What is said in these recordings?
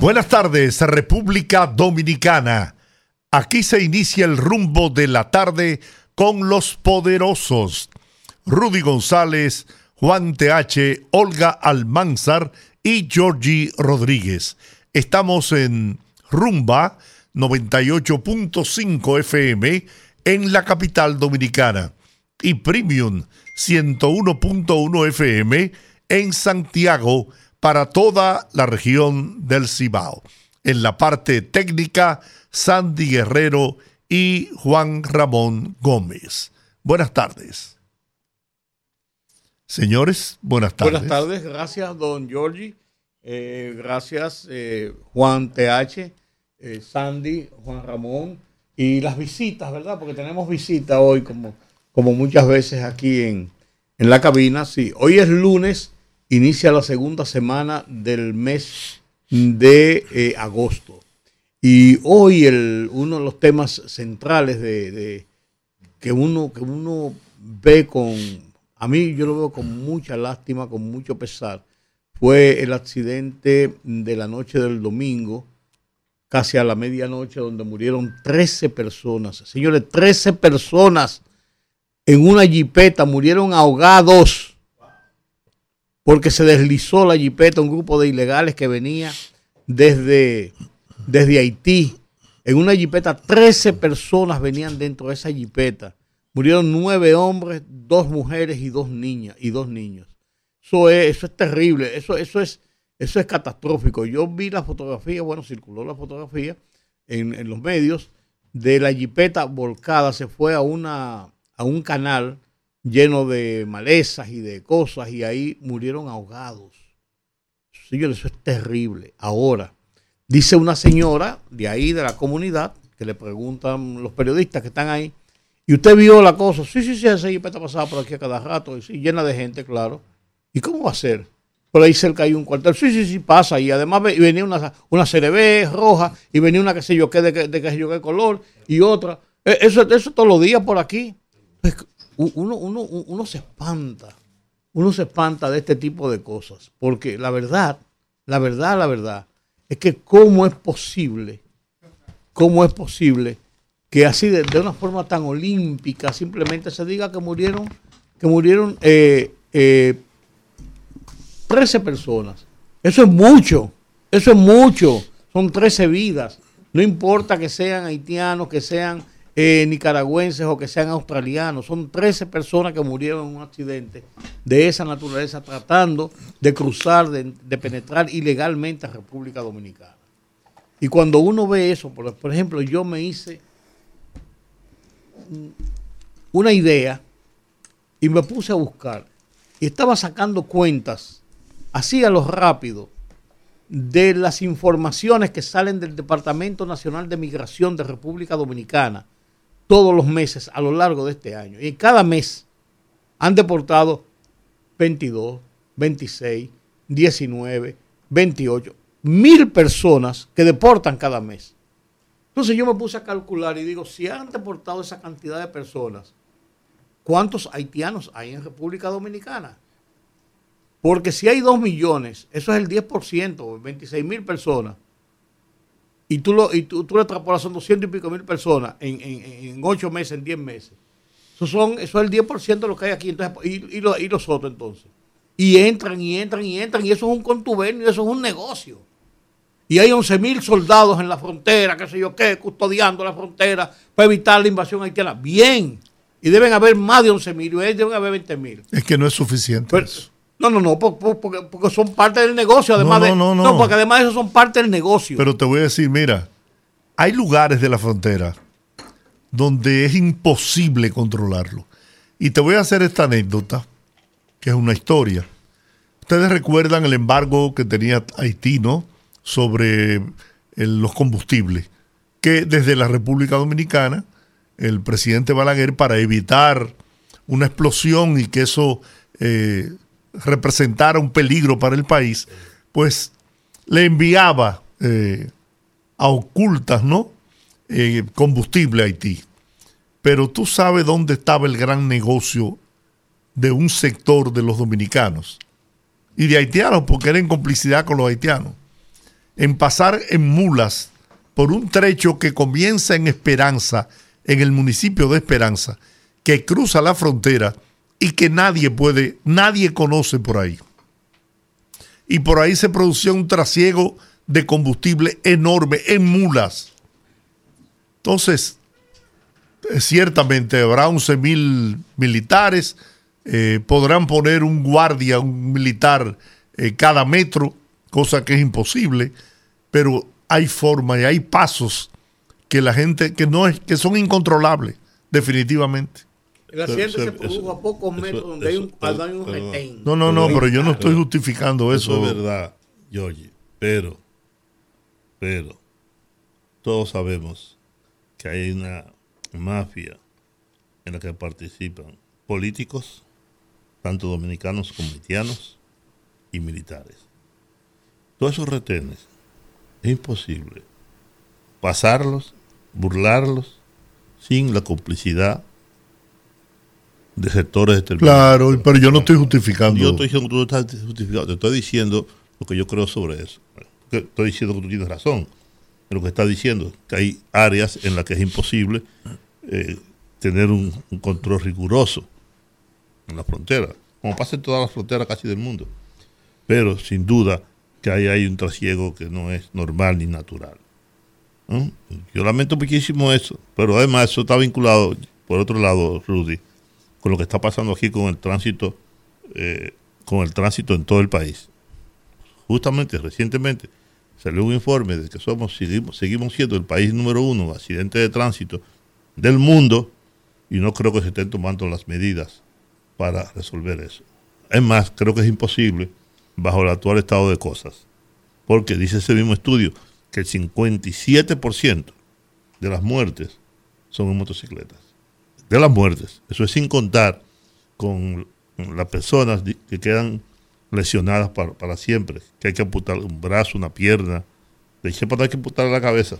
Buenas tardes, República Dominicana. Aquí se inicia el rumbo de la tarde con los poderosos. Rudy González, Juan TH, Olga Almanzar y Georgie Rodríguez. Estamos en Rumba 98.5 FM en la capital dominicana y Premium 101.1 FM en Santiago para toda la región del Cibao. En la parte técnica, Sandy Guerrero y Juan Ramón Gómez. Buenas tardes. Señores, buenas tardes. Buenas tardes, gracias, don Giorgi. Eh, gracias, eh, Juan TH, eh, Sandy, Juan Ramón. Y las visitas, ¿verdad? Porque tenemos visitas hoy, como, como muchas veces aquí en, en la cabina. Sí, hoy es lunes inicia la segunda semana del mes de agosto. Y hoy el, uno de los temas centrales de, que, uno, que uno ve con, a mí yo lo veo con mucha lástima, con mucho pesar, fue el accidente de la noche del domingo, casi a la medianoche, donde murieron 13 personas. Señores, 13 personas en una jipeta murieron ahogados porque se deslizó la jipeta un grupo de ilegales que venía desde, desde Haití. En una jipeta, 13 personas venían dentro de esa jipeta. Murieron nueve hombres, dos mujeres y dos niñas y dos niños. Eso es, eso es terrible, eso, eso, es, eso es catastrófico. Yo vi la fotografía, bueno, circuló la fotografía en, en los medios de la jipeta volcada, se fue a, una, a un canal lleno de malezas y de cosas y ahí murieron ahogados. Señores, eso es terrible. Ahora, dice una señora de ahí, de la comunidad, que le preguntan los periodistas que están ahí, y usted vio la cosa, sí, sí, sí, esa jipeta pasaba por aquí a cada rato, y llena de gente, claro. ¿Y cómo va a ser? Por ahí cerca hay un cuartel. Sí, sí, sí, pasa. Y además venía una, una CRB roja y venía una que sé yo qué, de, de, qué yo qué color y otra. E, eso, eso todos los días por aquí. Uno, uno, uno se espanta. Uno se espanta de este tipo de cosas. Porque la verdad, la verdad, la verdad, es que cómo es posible, cómo es posible que así de, una forma tan olímpica simplemente se diga que murieron, que murieron eh, eh, 13 personas. Eso es mucho, eso es mucho. Son 13 vidas. No importa que sean haitianos, que sean eh, nicaragüenses o que sean australianos. Son 13 personas que murieron en un accidente de esa naturaleza tratando de cruzar, de, penetrar ilegalmente a República Dominicana. Y cuando uno ve eso, por, por ejemplo, yo me hice una idea y me puse a buscar y estaba sacando cuentas así a lo rápido, de las informaciones que salen del Departamento Nacional de Migración de República Dominicana todos los meses a lo largo de este año. Y cada mes han deportado 22, 26, 19, 28, mil personas que deportan cada mes. Entonces yo me puse a calcular y digo, si han deportado esa cantidad de personas, ¿cuántos haitianos hay en República Dominicana? Porque si hay 2 millones, eso es el 10%, 26 mil personas, y tú lo, y tú, tú extrapolas, son 200 y pico mil personas en, en, 8 meses, en 10 meses. Eso, son, eso es el 10% de lo que hay aquí. Entonces, y, y, y los otros entonces. Y entran y entran y entran, y eso es un contubernio, eso es un negocio. Y hay 11 mil soldados en la frontera, qué sé yo qué, custodiando la frontera para evitar la invasión haitiana. Bien. Y deben haber más de 11 mil, y deben haber 20 mil. Es que no es suficiente. eso. No, no, no, porque, son parte del negocio, además no, no, no, no, porque además eso son parte del negocio. Pero te voy a decir, mira, hay lugares de la frontera donde es imposible controlarlo. Y te voy a hacer esta anécdota, que es una historia. Ustedes recuerdan el embargo que tenía Haití, ¿no? Sobre los combustibles. que desde la República Dominicana, el presidente Balaguer, para evitar una explosión y que eso eh, representara un peligro para el país, pues le enviaba eh, a ocultas, ¿no? Eh, combustible a Haití. Pero tú sabes dónde estaba el gran negocio de un sector de los dominicanos y de haitianos, porque era en complicidad con los haitianos, en pasar en mulas por un trecho que comienza en Esperanza, en el municipio de Esperanza, que cruza la frontera y que nadie puede, nadie conoce por ahí. Y por ahí se producía un trasiego de combustible enorme en mulas. Entonces, eh, ciertamente habrá 11 mil militares, eh, podrán poner un guardia, un militar eh, cada metro, cosa que es imposible, pero hay forma y hay pasos que la gente, que no es, que son incontrolables, definitivamente. El accidente se produjo a pocos metros donde hay un, retén. No, no, no, pero yo no estoy justificando eso. Eso es verdad, Georgie. Pero, pero, todos sabemos que hay una mafia en la que participan políticos, tanto dominicanos como haitianos, y militares. Todos esos retenes es imposible pasarlos, burlarlos, sin la complicidad de sectores determinados. Claro, pero yo no estoy justificando. Yo estoy diciendo que tú estás justificando, te estoy diciendo lo que yo creo sobre eso. Estoy diciendo que tú tienes razón en lo que estás diciendo, que hay áreas en las que es imposible eh, tener un, control riguroso en la frontera, como pasa en todas las fronteras casi del mundo. Pero sin duda que ahí hay un trasiego que no es normal ni natural. Yo lamento muchísimo eso, pero además eso está vinculado, por otro lado, Rudy, con lo que está pasando aquí con el tránsito, eh, con el tránsito en todo el país. Justamente, recientemente, salió un informe de que somos, seguimos, seguimos siendo el país número uno accidente de tránsito del mundo y no creo que se estén tomando las medidas para resolver eso. Es más, creo que es imposible bajo el actual estado de cosas, porque dice ese mismo estudio que el 57% de las muertes son en motocicletas de las muertes. Eso es sin contar con las personas que quedan lesionadas para, siempre, que hay que amputar un brazo, una pierna, de hecho, hay que amputar la cabeza.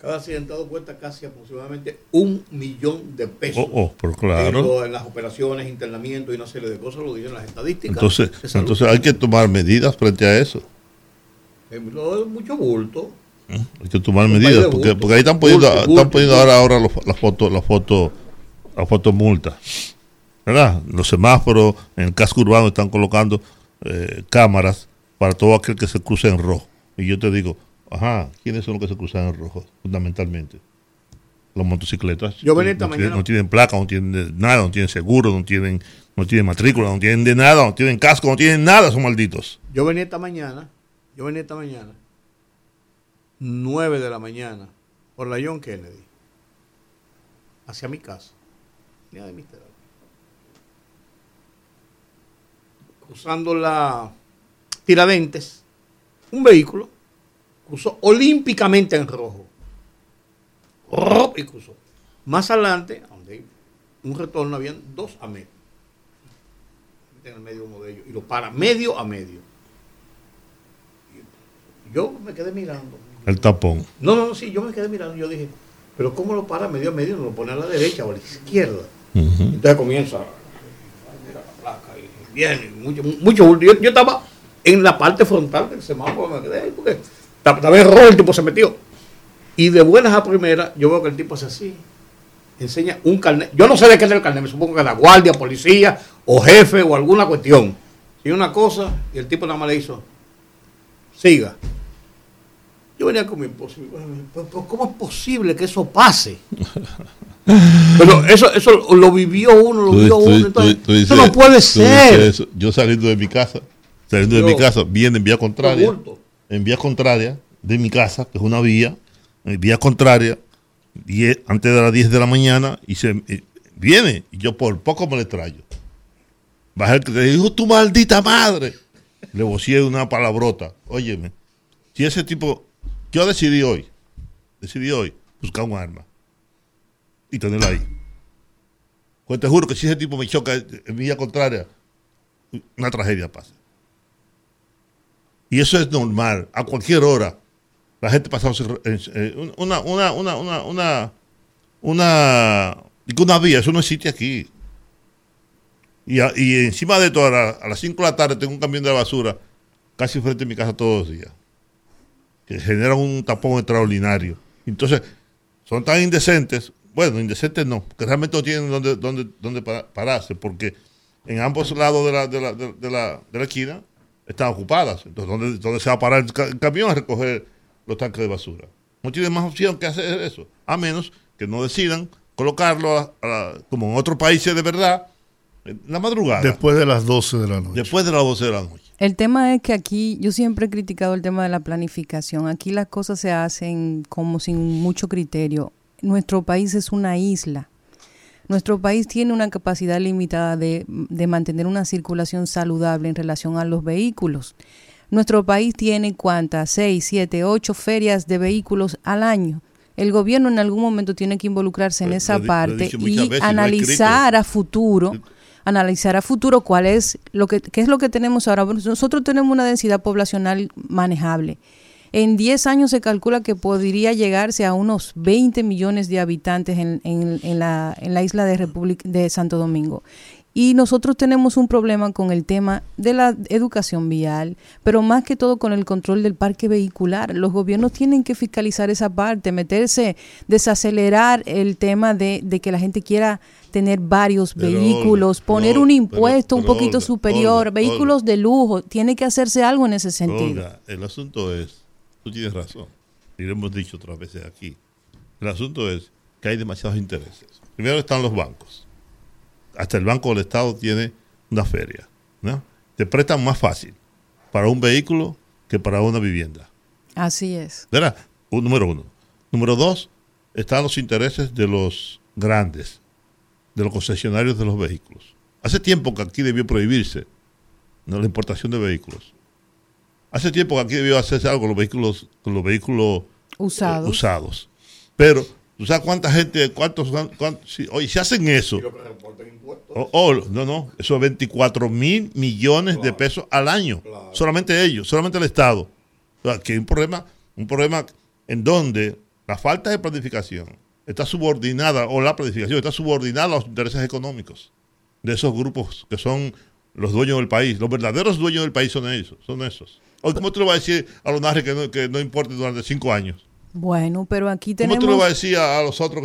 Cada accidentado cuesta casi aproximadamente un millón de pesos. Oh, oh pero claro. En, las operaciones, internamiento y una serie de cosas, lo dicen las estadísticas. Entonces, entonces hay que tomar medidas frente a eso. Es mucho bulto. Hay que tomar medidas, porque, porque ahí están poniendo, están poniendo ahora, ahora las fotos, las fotos, las fotos multas. ¿Verdad? Los semáforos en el casco urbano están colocando eh, cámaras para todo aquel que se cruce en rojo. Y yo te digo, ajá, ¿quiénes son los que se cruzan en rojo? Fundamentalmente. Los motocicletas. Yo no, Tienen, no tienen placa, no tienen nada, no tienen seguro, no tienen, no tienen matrícula, no tienen de nada, no tienen casco, no tienen nada, son malditos. Yo venía esta mañana, yo venía esta mañana 9 de la mañana por la John Kennedy hacia mi casa. de Cruzando la Tiradentes, un vehículo cruzó olímpicamente en rojo. Y cruzó. Más adelante, donde un retorno, habían dos a medio. En el medio uno de ellos. Y lo para medio a medio. Yo me quedé mirando el tapón. No, no, sí, yo me quedé mirando y yo dije, pero ¿cómo lo para medio a medio? No lo pone a la derecha o a la izquierda. Entonces comienza la placa y viene, mucho, mucho. Yo, yo, estaba en la parte frontal del semáforo, me quedé ahí porque estaba en rojo, el tipo se metió. Y de buenas a primeras, yo veo que el tipo hace así, enseña un carnet. Yo no sé de qué es el carnet, me supongo que la guardia, policía, o jefe, o alguna cuestión. Y una cosa, y el tipo nada más le hizo, siga. Yo venía con mi esposo ¿cómo es posible que eso pase? Pero eso, eso lo vivió uno, lo vivió uno. Entonces, eso no puede ser. Yo saliendo de mi casa, saliendo de mi casa, viene en vía contraria. En vía contraria de mi casa, que es una vía, en vía contraria, antes de las 10 de la mañana, y se viene, y yo por poco me le traigo. Baja el que te dijo, tu maldita madre. Le de una palabrota. Óyeme, si ese tipo yo decidí hoy, decidí hoy buscar un arma y tenerla ahí. Pues te juro que si ese tipo me choca en vía contraria, una tragedia pasa. Y eso es normal, a cualquier hora. La gente pasa una, una, una, una, una, una, una vía, eso no existe aquí. Y, y encima de todo, a, las 5 de la tarde tengo un camión de basura casi frente a mi casa todos los días. Que genera un tapón extraordinario. Entonces, son tan indecentes, bueno, indecentes no, que realmente no tienen dónde, dónde, dónde pararse, porque en ambos lados de la, de la, de, la, de la esquina están ocupadas. Entonces, ¿dónde, ¿dónde, se va a parar el, camión a recoger los tanques de basura? No tiene más opción que hacer eso, a menos que no decidan colocarlo como en otros países de verdad, la madrugada. Después de las 12 de la noche. Después de las 12 de la noche. El tema es que aquí yo siempre he criticado el tema de la planificación. Aquí las cosas se hacen como sin mucho criterio. Nuestro país es una isla. Nuestro país tiene una capacidad limitada de, mantener una circulación saludable en relación a los vehículos. Nuestro país tiene cuántas, seis, siete, ocho ferias de vehículos al año. El gobierno en algún momento tiene que involucrarse en esa parte y analizar a futuro analizar a futuro cuál es lo que qué es lo que tenemos ahora. Nosotros tenemos una densidad poblacional manejable. En 10 años se calcula que podría llegarse a unos 20 millones de habitantes en, en, la, en la isla de, de Santo Domingo. Y nosotros tenemos un problema con el tema de la educación vial, pero más que todo con el control del parque vehicular. Los gobiernos tienen que fiscalizar esa parte, meterse, desacelerar el tema de, que la gente quiera tener varios vehículos, poner un impuesto un poquito superior, vehículos de lujo, tiene que hacerse algo en ese sentido. el asunto es, tú tienes razón, y lo hemos dicho otras veces aquí, el asunto es que hay demasiados intereses. Primero están los bancos hasta el Banco del Estado tiene una feria. ¿no? Te prestan más fácil para un vehículo que para una vivienda. Así es. ¿Verdad? Un, número uno. Número dos, están los intereses de los grandes, de los concesionarios de los vehículos. Hace tiempo que aquí debió prohibirse ¿no? la importación de vehículos. Hace tiempo que aquí debió hacerse algo con los vehículos, con los vehículos eh, usados. usados. Pero ¿Tú sabes cuánta gente, cuántos, cuántos si, oye, si hacen eso? Oh, oh, no, no, eso es 24 mil millones de pesos al año. Solamente ellos, solamente el Estado. aquí hay un problema, un problema en donde la falta de planificación está subordinada, o la planificación está subordinada a los intereses económicos de esos grupos que son los dueños del país. Los verdaderos dueños del país son esos, son esos. ¿Cómo tú le vas a decir a los que no, que no importe durante cinco años? Bueno, pero aquí tenemos... ¿Cómo tú le vas a decir a, los otros,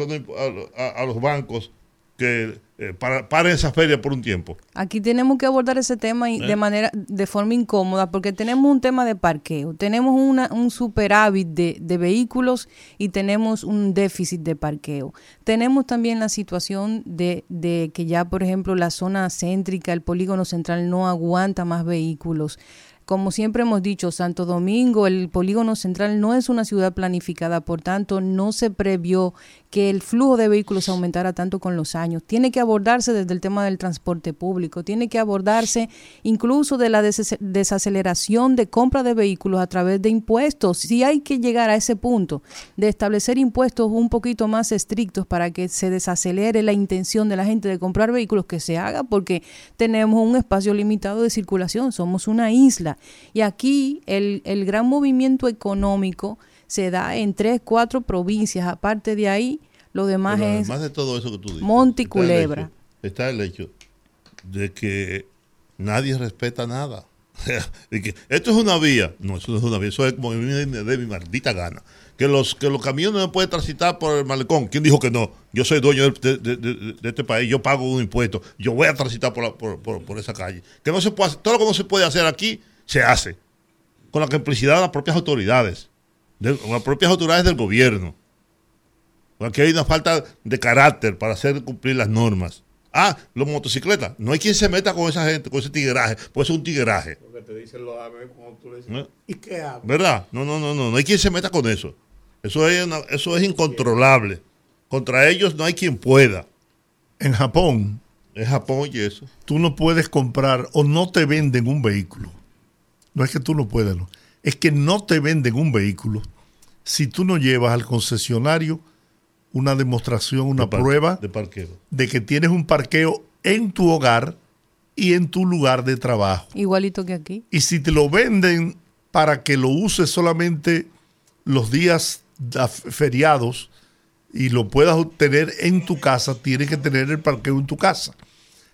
a, los bancos, que eh, paren esa feria por un tiempo? Aquí tenemos que abordar ese tema de ¿Eh? manera, de forma incómoda, porque tenemos un tema de parqueo, tenemos una, un superávit de, de vehículos y tenemos un déficit de parqueo. Tenemos también la situación de, de que ya, por ejemplo, la zona céntrica, el polígono central no aguanta más vehículos. Como siempre hemos dicho, Santo Domingo, el polígono central no es una ciudad planificada, por tanto no se previó que el flujo de vehículos aumentara tanto con los años. Tiene que abordarse desde el tema del transporte público, tiene que abordarse incluso de la desaceleración de compra de vehículos a través de impuestos. Si hay que llegar a ese punto de establecer impuestos un poquito más estrictos para que se desacelere la intención de la gente de comprar vehículos, que se haga porque tenemos un espacio limitado de circulación, somos una isla. Y aquí el, el gran movimiento económico se da en tres, cuatro provincias. Aparte de ahí, lo demás es de todo eso que tú dices, Monte y Culebra. Está el, hecho, de que nadie respeta nada. de que esto es una vía. No, eso no es una vía. Eso es como de, de mi maldita gana. Que los, que los camiones no pueden transitar por el malecón. ¿Quién dijo que no? Yo soy dueño de, este país, yo pago un impuesto, yo voy a transitar por, por, por, esa calle. Que no se puede todo lo que no se puede hacer aquí, se hace. Con la complicidad de las propias autoridades de las propias autoridades del gobierno. Aquí hay una falta de carácter para hacer cumplir las normas. Ah, los motocicletas. No hay quien se meta con esa gente, con ese tigraje. Puede ser un tigraje. Lo que te dicen los cuando tú le dices, ¿y qué hago? ¿Verdad? No, no, no, no. No hay quien se meta con eso. Eso es, eso es incontrolable. Contra ellos no hay quien pueda. En Japón. En Japón y eso. Tú no puedes comprar o no te venden un vehículo. No es que tú no puedas, no. Es que no te venden un vehículo si tú no llevas al concesionario una demostración, una De prueba De parqueo. de que tienes un parqueo en tu hogar y en tu lugar de trabajo. Igualito que aquí. Y si te lo venden para que lo uses solamente los días feriados y lo puedas obtener en tu casa, tienes que tener el parqueo en tu casa.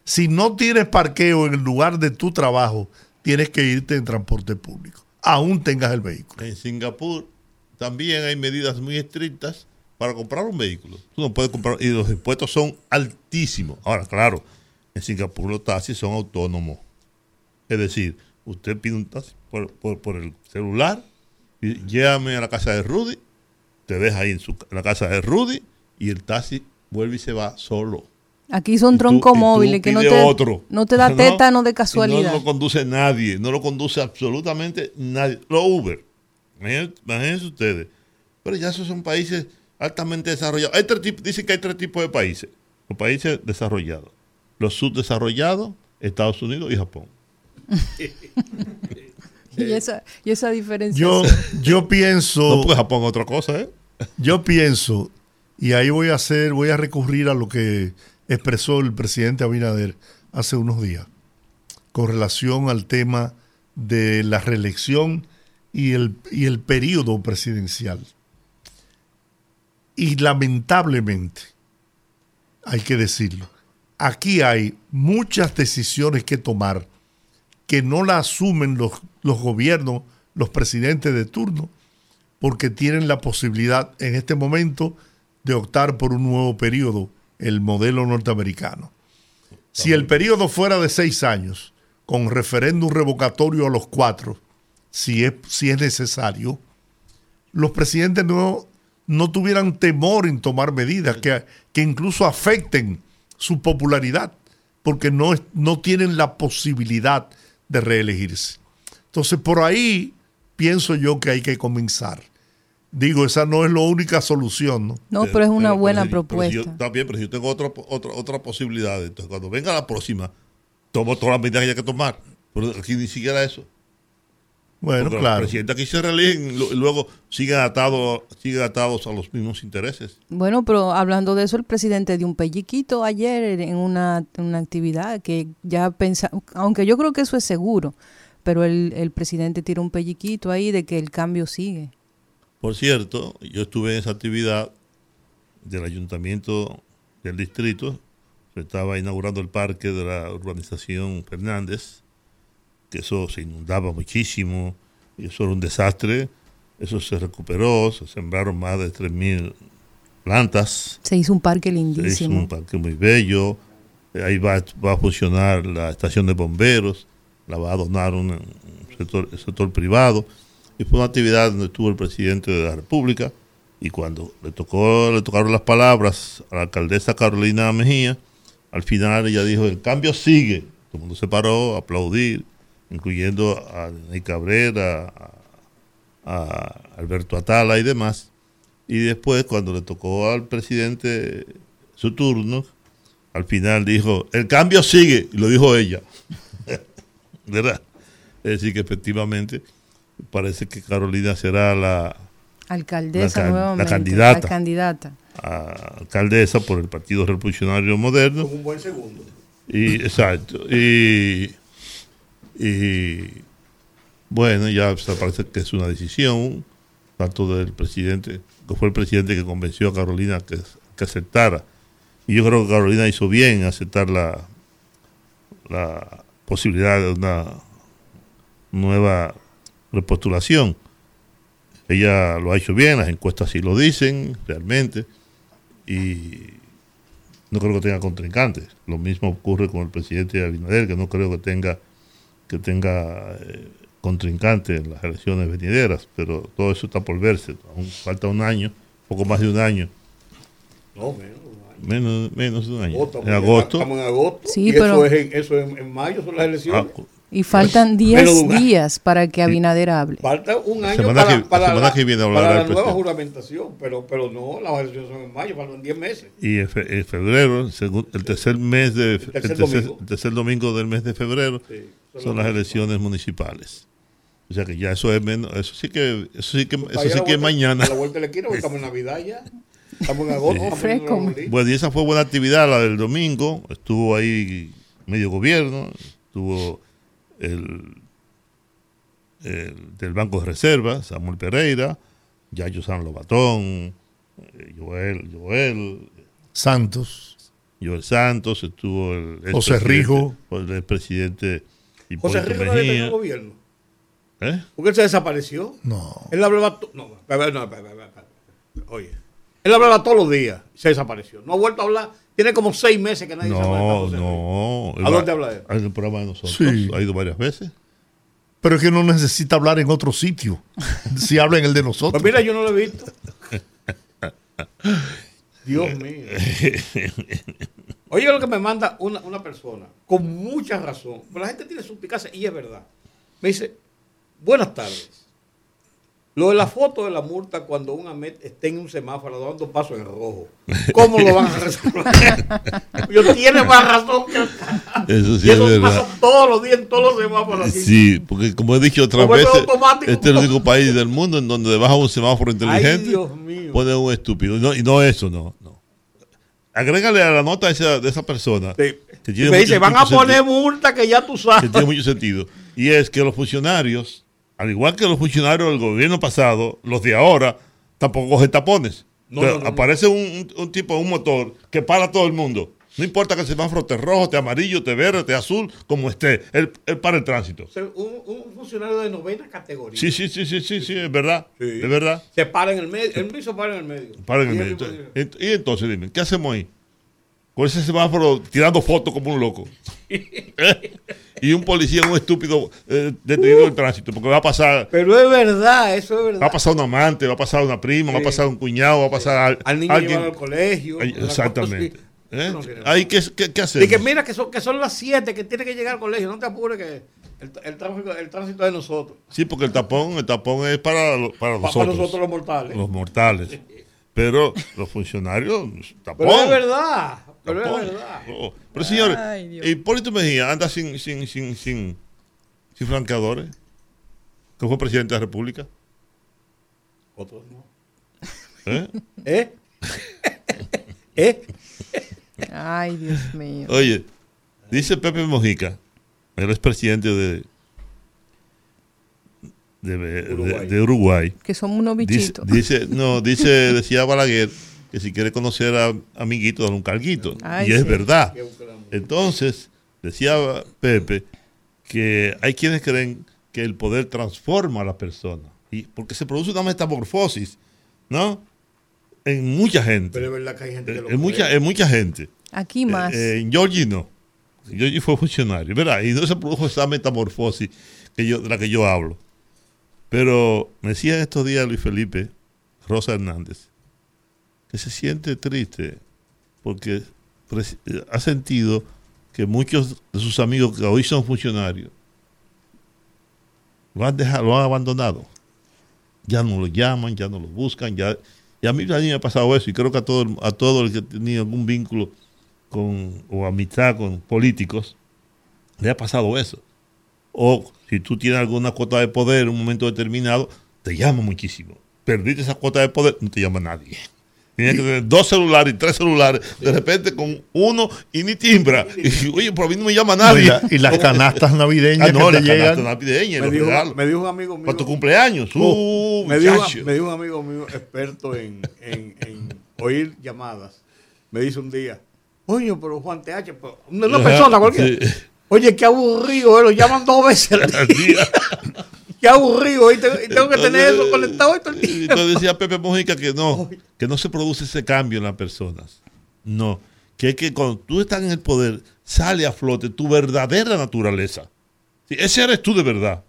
Si no tienes parqueo en el lugar de tu trabajo, tienes que irte en transporte público, aún tengas el vehículo. En Singapur también hay medidas muy estrictas para comprar un vehículo. Tú no puedes comprar, y los impuestos son altísimos. Ahora, claro, en Singapur los taxis son autónomos. Es decir, usted pide un taxi por, por- el celular, y llévame a la casa de Rudy, te deja ahí en, su, en la casa de Rudy y el taxi vuelve y se va solo. Aquí son tú móviles que no te, otro. no te da No, tétano de casualidad. No lo conduce nadie, no lo conduce absolutamente nadie. Los Uber, imagínense, ustedes. Pero ya esos son países altamente desarrollados. Hay tres tipos, dicen que hay tres tipos de países. Los países desarrollados, los subdesarrollados, Estados Unidos y Japón. y, esa, y esa diferencia. Yo, yo pienso... No porque Japón otra cosa, ¿eh? Yo pienso, y ahí voy a hacer, voy a recurrir a lo que expresó el presidente Abinader hace unos días, con relación al tema de la reelección y el, y el periodo presidencial. Y lamentablemente, hay que decirlo, aquí hay muchas decisiones que tomar que no la asumen los, los gobiernos, los presidentes de turno, porque tienen la posibilidad en este momento de optar por un nuevo periodo, el modelo norteamericano. Si el periodo fuera de seis años, con referéndum revocatorio a los cuatro, si es, si es necesario, los presidentes no, no tuvieran temor en tomar medidas que, que incluso afecten su popularidad, porque no, no tienen la posibilidad de reelegirse. Entonces, por ahí pienso yo que hay que comenzar. Digo, esa no es la única solución, ¿no? no, pero es una buena si- pero si propuesta. yo- bien, pero si yo tengo otra, otra, otra posibilidad, entonces cuando venga la próxima, tomo todas las medidas que haya que tomar. Pero aquí ni siquiera eso. Bueno, Porque claro. Los presidentes aquí se reeligen y luego siguen atados, siguen atados a los mismos intereses. Bueno, pero hablando de eso, el presidente dio un pelliquito ayer en una, en una actividad que ya pensa, aunque yo creo que eso es seguro, pero el, el presidente tiró un pelliquito ahí de que el cambio sigue. Por cierto, yo estuve en esa actividad del ayuntamiento del distrito. Se estaba inaugurando el parque de la urbanización Fernández, que eso se inundaba muchísimo, y eso era un desastre. Eso se recuperó, se sembraron más de 3.000 plantas. Se hizo un parque Se hizo lindísimo. un parque muy bello. Eh, Ahí va, va a funcionar la estación de bomberos. La va a donar un, un sector, el sector privado. Y fue una actividad donde estuvo el presidente de la República. Y cuando le tocó, le tocaron las palabras a la alcaldesa Carolina Mejía, al final ella dijo, el cambio sigue. Todo el mundo se paró a aplaudir, incluyendo a Ney Cabrera, a, a Alberto Atala y demás. Y después, cuando le tocó al presidente su turno, al final dijo, el cambio sigue, y lo dijo ella. ¿Verdad? Es decir, que efectivamente parece que Carolina será la Alcaldesa la can- la nuevamente. candidata. La candidata. alcaldesa por el Partido Revolucionario Moderno. Con un buen segundo. Y, exacto. Y, y bueno, ya parece que es una decisión, tanto del presidente, que fue el presidente que convenció a Carolina que, que aceptara. Y yo creo que Carolina hizo bien en aceptar la, la posibilidad de una nueva repostulación. Ella lo ha hecho bien, las encuestas sí lo dicen, realmente. Y no creo que tenga contrincantes. Lo mismo ocurre con el presidente Abinader, que no creo que tenga que tenga eh, contrincante en las elecciones venideras, pero todo eso está por verse. Aún falta un año, poco más de un año, No, menos. menos, menos de un año. Agosto, En agosto, Estamos en agosto. Sí, y pero- eso es, en, eso es en, en mayo, son las ah, elecciones. Y faltan Menos de 10 un año. días para que Abinader hable. Falta un año semana para, que- la para semana la, que viene hablará para la el nueva presidente. juramentación, pero, pero no, las elecciones son en mayo, faltan 10 meses. y en, fe- en febrero, el, el tercer mes de el tercer tercer, domingo. el tercer domingo del mes de febrero, Sí, son las elecciones municipales. O sea que ya eso es menos, eso sí que, eso sí que, eso sí que es mañana. a La vuelta de la esquina, estamos en Navidad ya. Estamos en agosto. Bueno, y esa fue buena actividad, la del domingo. Estuvo ahí medio gobierno, estuvo el, el del Banco de Reserva, Samuel Pereira, Yayo San Lobatón, eh, Joel, Joel, Santos. Joel Santos, estuvo el José expresidente- Rijo. el presidente José Hipólito no había tenido Mejía. gobierno. ¿Eh? Porque él se desapareció. No. Él hablaba. No, no. Él hablaba todos los días. Se desapareció. No ha vuelto a hablar. Tiene como seis meses que nadie sabe dónde está No, José Rico. no. ¿A dónde habla él? En el programa de nosotros. Sí. Ha ido varias veces. Pero es que no necesita hablar en otro sitio. si habla en el de nosotros. Pues mira, yo no lo he visto. Dios mío. Oye, lo que me manda una, una persona, con mucha razón, pero la gente tiene su picasa y es verdad. Me dice, buenas tardes. Lo de la foto de la multa cuando un AMET esté en un semáforo dando paso en rojo. ¿Cómo lo van a resolver? Yo tiene más razón que Eso sí y es eso verdad. pasa todos los días en todos los semáforos. aquí. Sí, porque como he dicho otras Como es veces, automático. este es el único país del mundo en donde debajo de un semáforo inteligente pone un estúpido. Y no, y no eso, no, no. Agrégale a la nota de esa, de esa persona Sí. que Y me mucho- dice, van a poner sentido, multa que ya tú que sabes. tiene mucho sentido. Y es que los funcionarios, al igual que los funcionarios del gobierno pasado, los de ahora, tampoco cogen tapones. No, aparece un, un- tipo un motor que para todo el mundo. No importa que el semáforo esté rojo, esté amarillo, esté verde, esté azul, como esté. Él, él para el tránsito. O sea, un, un funcionario de novena categoría. Sí, sí, sí, sí, sí, sí, es verdad. Sí. Es verdad. Se para en el medio. Él mismo para en el medio. Para en el medio. Y entonces dime, ¿qué hacemos ahí? Con ese semáforo tirando fotos como un loco. ¿Eh? Y un policía, un estúpido eh, detenido en el tránsito, porque va a pasar, Pero es verdad, eso es verdad. va a pasar un amante, va a pasar una prima, va a Sí. pasar un cuñado, va a pasar al- Al niño alguien. al colegio. Ay, Exactamente. ¿Eh? No Ahí, ¿qué, qué, qué hacemos? Y que mira que son, que son las 7 que tiene que llegar al colegio. No te apures que el, el, tráfico, el tránsito es de nosotros. Sí, porque el tapón, el tapón es para, para Pa- nosotros, Para nosotros los mortales. los mortales. Pero los funcionarios, tapón. Pero es verdad. Pero es verdad. Oh, Pero señores. Hipólito Mejía anda sin, sin, sin, sin, sin franqueadores, que fue presidente de la República. Otros no. ¿eh? ¿Eh? ¿Eh? Ay, Dios mío. Oye, dice Pepe Mojica, el expresidente de, de, de- Uruguay. de Uruguay. Que somos unos Dice, bichitos. dice, no, dice, decía Balaguer que si quiere conocer a amiguito, dale un carguito. Ay, y es sí. verdad. Entonces, decía Pepe que hay quienes creen que el poder transforma a la persona. Y porque se produce una metamorfosis, ¿no? En mucha gente. Pero es verdad que hay gente que lo En mucha, en mucha gente. Aquí más. Eh, eh, en Georgie no. Georgie fue funcionario, ¿verdad? Y no se produjo esa metamorfosis que yo, de la que yo hablo. Pero me decía en estos días Luis Felipe Rosa Hernández que se siente triste porque eh, ha sentido que muchos de sus amigos que hoy son funcionarios lo han dejado, lo han abandonado. Ya no lo llaman, ya no lo buscan, ya y a mí también me ha pasado eso y creo que a todo a todo el que tenía algún vínculo con o amistad con políticos le ha pasado eso. O si tú tienes alguna cuota de poder en un momento determinado, te llama muchísimo. Perdiste esa cuota de poder, no te llama nadie. Tienes que tener dos celulares y tres celulares, de repente con uno y ni timbra. Y, oye, por a mí no me llama No, nadie. y, la- y las canastas navideñas Ah, no, que la te canasta llegan. navideña, y Me los dijo, me dijo un amigo mío. Para tu cumpleaños. Uh, me, dijo, muchacho. me dijo un amigo mío experto en, en- en oír llamadas. Me dice un día, coño, pero Juan TH, pero una, una Ajá, persona cualquiera. sí. Oye, qué aburrido, eh, lo llaman dos veces Al día. Qué aburrido, y tengo, que tener eso conectado todo el día. Entonces decía Pepe Mojica que no, que no se produce ese cambio en las personas. No, que es que cuando tú estás en el poder, sale a flote tu verdadera naturaleza. Sí, ese eres tú de verdad.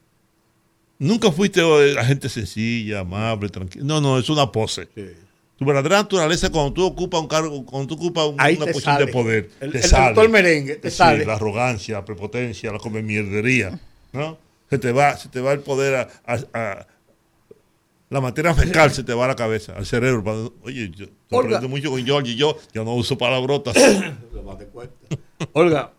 Nunca fuiste eh, la gente sencilla, amable, tranquila. No, no, es una pose. Sí. Tu verdadera naturaleza cuando tú ocupas un cargo, cuando tú ocupas un- una posición sale. de poder. El- te el sale. doctor merengue, te Sí, sale. La arrogancia, la prepotencia, la comemierdería. ¿no? Se te va, se te va el poder a, a- a- la materia fecal se te va a la cabeza, al cerebro. Oye, yo aprendo mucho con George y yo, yo no uso palabrotas. Olga,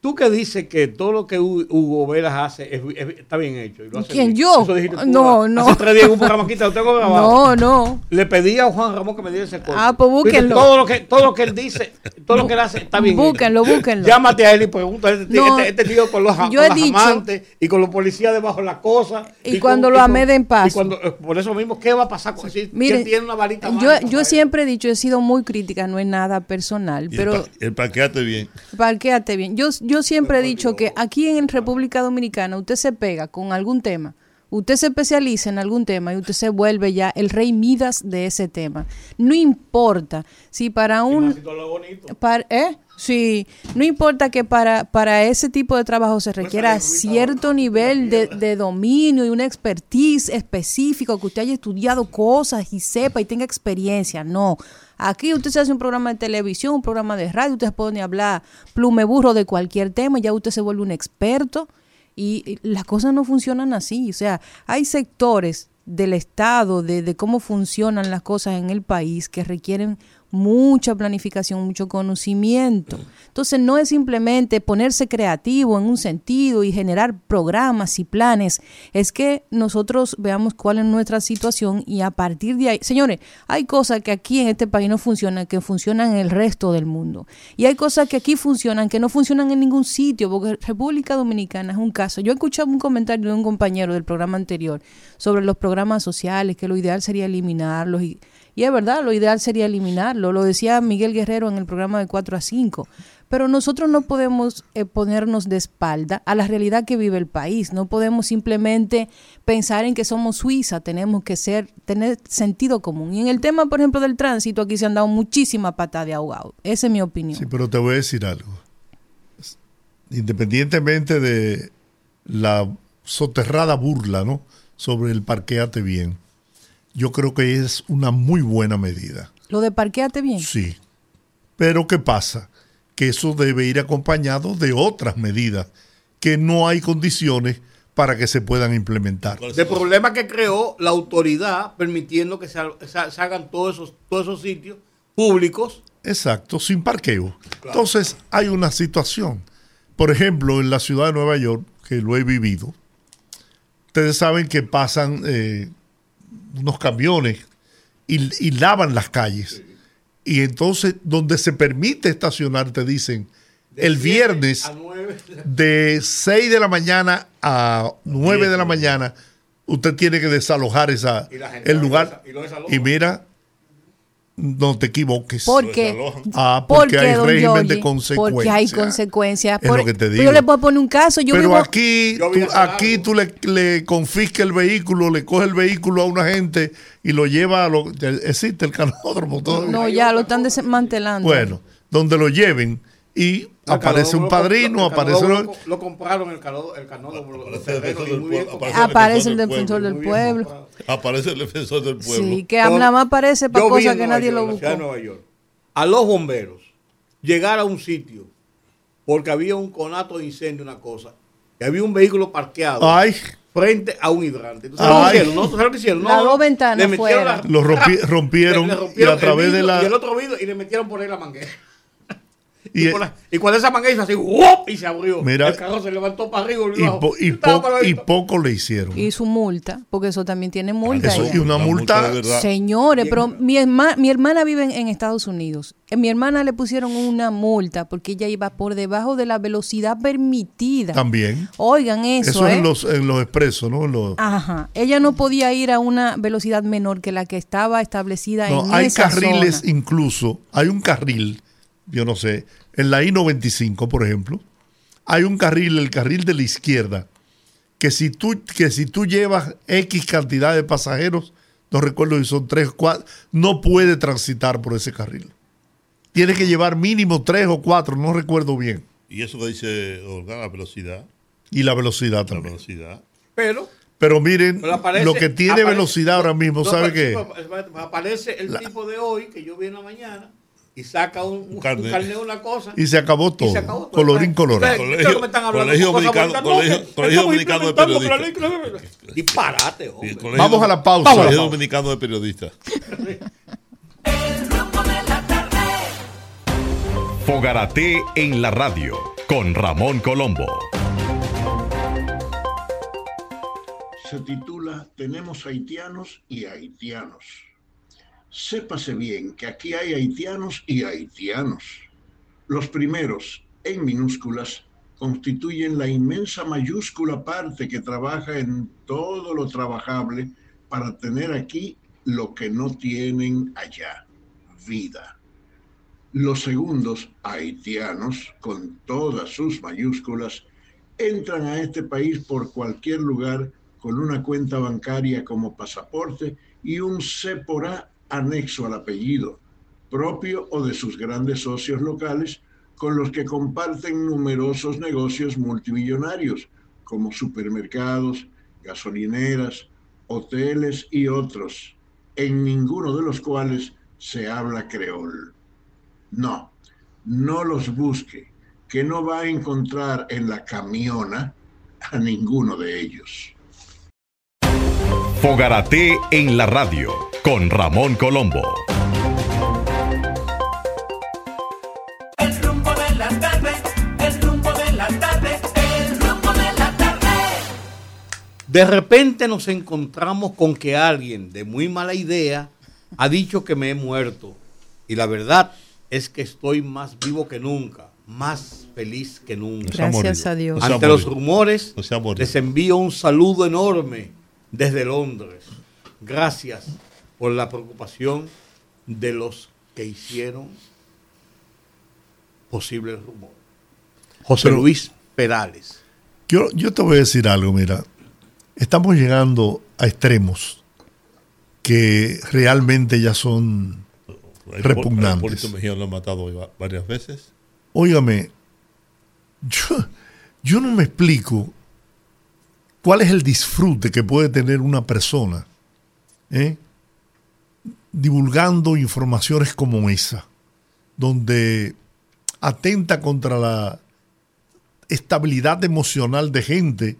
Tú que dices que todo lo que Hu- Hugo Veras hace es- es- está bien hecho. y lo hace ¿Quién, bien. yo? Eso dijiste tú, No, hace no. tres días en un programa aquí, te lo tengo grabado. No, no. Le pedí a Juan Ramón que me diera ese corte. Ah, pues búsquenlo. Todo lo que, todo lo que él dice, todo lo que él hace está bien. Búsquenlo, hecho. búsquenlo. Llámate a él y pregúntale este, tío- No, este, este tío con los, yo con he las dicho- amantes y con los policías debajo de las cosas. Y cuando lo amé den paso. Y cuando, eh, por eso mismo, ¿qué va a pasar con si, Miren, tiene una varita yo, yo siempre he dicho, he sido muy crítica, no es nada personal, Y pero el, pa- el parqueate bien. parquéate bien. Yo, yo siempre he dicho que aquí en República Dominicana usted se pega con algún tema, usted se especializa en algún tema y usted se vuelve ya el rey Midas de ese tema. No importa si para un... Para, ¿eh? Sí, no importa que para, para ese tipo de trabajo se requiera cierto nivel de, de dominio y una expertise específico, que usted haya estudiado cosas y sepa y tenga experiencia. No, aquí usted se hace un programa de televisión, un programa de radio, usted se pone a hablar plume burro de cualquier tema y ya usted se vuelve un experto y las cosas no funcionan así. O sea, hay sectores del Estado, de, de cómo funcionan las cosas en el país que requieren mucha planificación, mucho conocimiento. Entonces no es simplemente ponerse creativo en un sentido y generar programas y planes, es que nosotros veamos cuál es nuestra situación y a partir de ahí, señores, hay cosas que aquí en este país no funcionan, que funcionan en el resto del mundo. Y hay cosas que aquí funcionan, que no funcionan en ningún sitio, porque República Dominicana es un caso. Yo he escuchado un comentario de un compañero del programa anterior sobre los programas sociales, que lo ideal sería eliminarlos y y es verdad, lo ideal sería eliminarlo. Lo decía Miguel Guerrero en el programa de 4 a 5. Pero nosotros no podemos eh, ponernos de espalda a la realidad que vive el país. No podemos simplemente pensar en que somos Suiza. Tenemos que ser, tener sentido común. Y en el tema, por ejemplo, del tránsito, aquí se han dado muchísima patada de ahogado. Esa es mi opinión. Sí, pero te voy a decir algo. Independientemente de la soterrada burla, ¿no? Sobre el parqueate bien. Yo creo que es una muy buena medida. Lo de parqueate bien. Sí. Pero ¿qué pasa? Que eso debe ir acompañado de otras medidas que no hay condiciones para que se puedan implementar. El problema que creó la autoridad permitiendo que se, se- se hagan todos esos, todos esos sitios públicos. Exacto, sin parqueo. Entonces hay una situación. Por ejemplo, en la ciudad de Nueva York, que lo he vivido, ustedes saben que pasan eh, unos camiones y, y lavan las calles. Y entonces, donde se permite estacionar, te dicen, el viernes de 6 de la mañana a 9 de la mañana, usted tiene que desalojar esa, el lugar. Y mira, no te equivoques. Porque. Ah, porque hay don régimen de consecuencias. Porque hay consecuencias. Es Por- lo que te pero digo. Yo le puedo poner un caso. Yo Pero vivo, aquí, Yo tú, aquí tú le, le confiscas el vehículo, le coges el vehículo a una gente y lo lleva a lo, existe el canódromo todavía. No, ya lo están desmantelando. Bueno, donde lo lleven y El aparece un lo- padrino, aparece lo, lo compraron el canódromo, el Aparece el defensor y del pueblo. Aparece el defensor del pueblo. comprado. Aparece el defensor del pueblo. Sí, que nada más aparece para cosas que nadie York, lo buscó. Nueva York, a los bomberos llegar a un sitio porque había un conato de incendio, una cosa, y había un vehículo parqueado Ay, frente a un hidrante. ¿Tú sabes lo que Ay. hicieron? ¿No? ¿Tú sabes lo que hicieron? No, Las dos ventanas Le metieron fuera. la- lo rompi- rompieron, le- le y rompieron a través el de vidrio la... y el otro vidrio y le metieron por ahí la manguera. Y- Y, por la- y cuando esa manguera hizo así, ¡wop! y se abrió. Mira. el carro se levantó para arriba y po- po- poco le hicieron. Y su multa, porque eso también tiene multa. Eso, y una multa. Señores, Bien. pero mi, herma- mi hermana vive en, en Estados Unidos. A mi hermana le pusieron una multa porque ella iba por debajo de la velocidad permitida. también. Oigan eso, Eso, es ¿eh? en los, en los expresos, ¿no? En los- Ajá. Ella no podía ir a una velocidad menor que la que estaba establecida No, en hay esa carriles zona. incluso, hay un carril, yo no sé, en la I-95, por ejemplo, hay un carril, el carril de la izquierda, que si tú, que si tú llevas X cantidad de pasajeros, no recuerdo si son tres o cuatro, no puede transitar por ese carril. Tiene que llevar mínimo tres o cuatro, no recuerdo bien. Y eso que dice Olga, la velocidad. Y la velocidad La también. velocidad. Pero Pero miren, Pero aparece- lo que tiene aparece- velocidad ahora mismo, no, ¿sabe qué? Aparece el tipo de hoy que yo vi en la mañana y saca un, un carnet. carnet, una cosa. Y se acabó todo. se acabó todo. Colorín colorado. Colegio- Colegio Dominicano- Colegio- Colegio Dominicano de Periodistas. Disparate, hombre. Colegio- Vamos a la pausa. Colegio pausa. Dominicano de Periodistas. Fogarate en la radio. con Ramón Colombo. Se titula Tenemos haitianos y haitianos. Sépase bien que aquí hay haitianos y haitianos. Los primeros, en minúsculas, constituyen la inmensa mayúscula parte que trabaja en todo lo trabajable para tener aquí lo que no tienen allá, vida los segundos haitianos, con todas sus mayúsculas, entran a este país por cualquier lugar con una cuenta bancaria como pasaporte y un C por A anexo al apellido, propio o de sus grandes socios locales, con los que comparten numerosos negocios multimillonarios, como supermercados, gasolineras, hoteles y otros, en ninguno de los cuales se habla creol. No, no los busque, que no va a encontrar en la camiona a ninguno de ellos. Fogarate en la radio con Ramón Colombo. El rumbo de la tarde, el rumbo de la tarde, el rumbo de la tarde. De repente nos encontramos con que alguien de muy mala idea ha dicho que me he muerto. Y la verdad es que estoy más vivo que nunca, más feliz que nunca. Gracias a Dios. Ante los rumores, les envío un saludo enorme desde Londres. Gracias por la preocupación de los que hicieron posible el rumor. José Luis Perales. Yo, yo te voy a decir algo, mira. Estamos llegando a extremos que realmente ya son repugnantes. Mejía lo ha matado varias veces. Óigame, yo, yo no me explico cuál es el disfrute que puede tener una persona ¿eh? Divulgando informaciones como esa, donde atenta contra la estabilidad emocional de gente,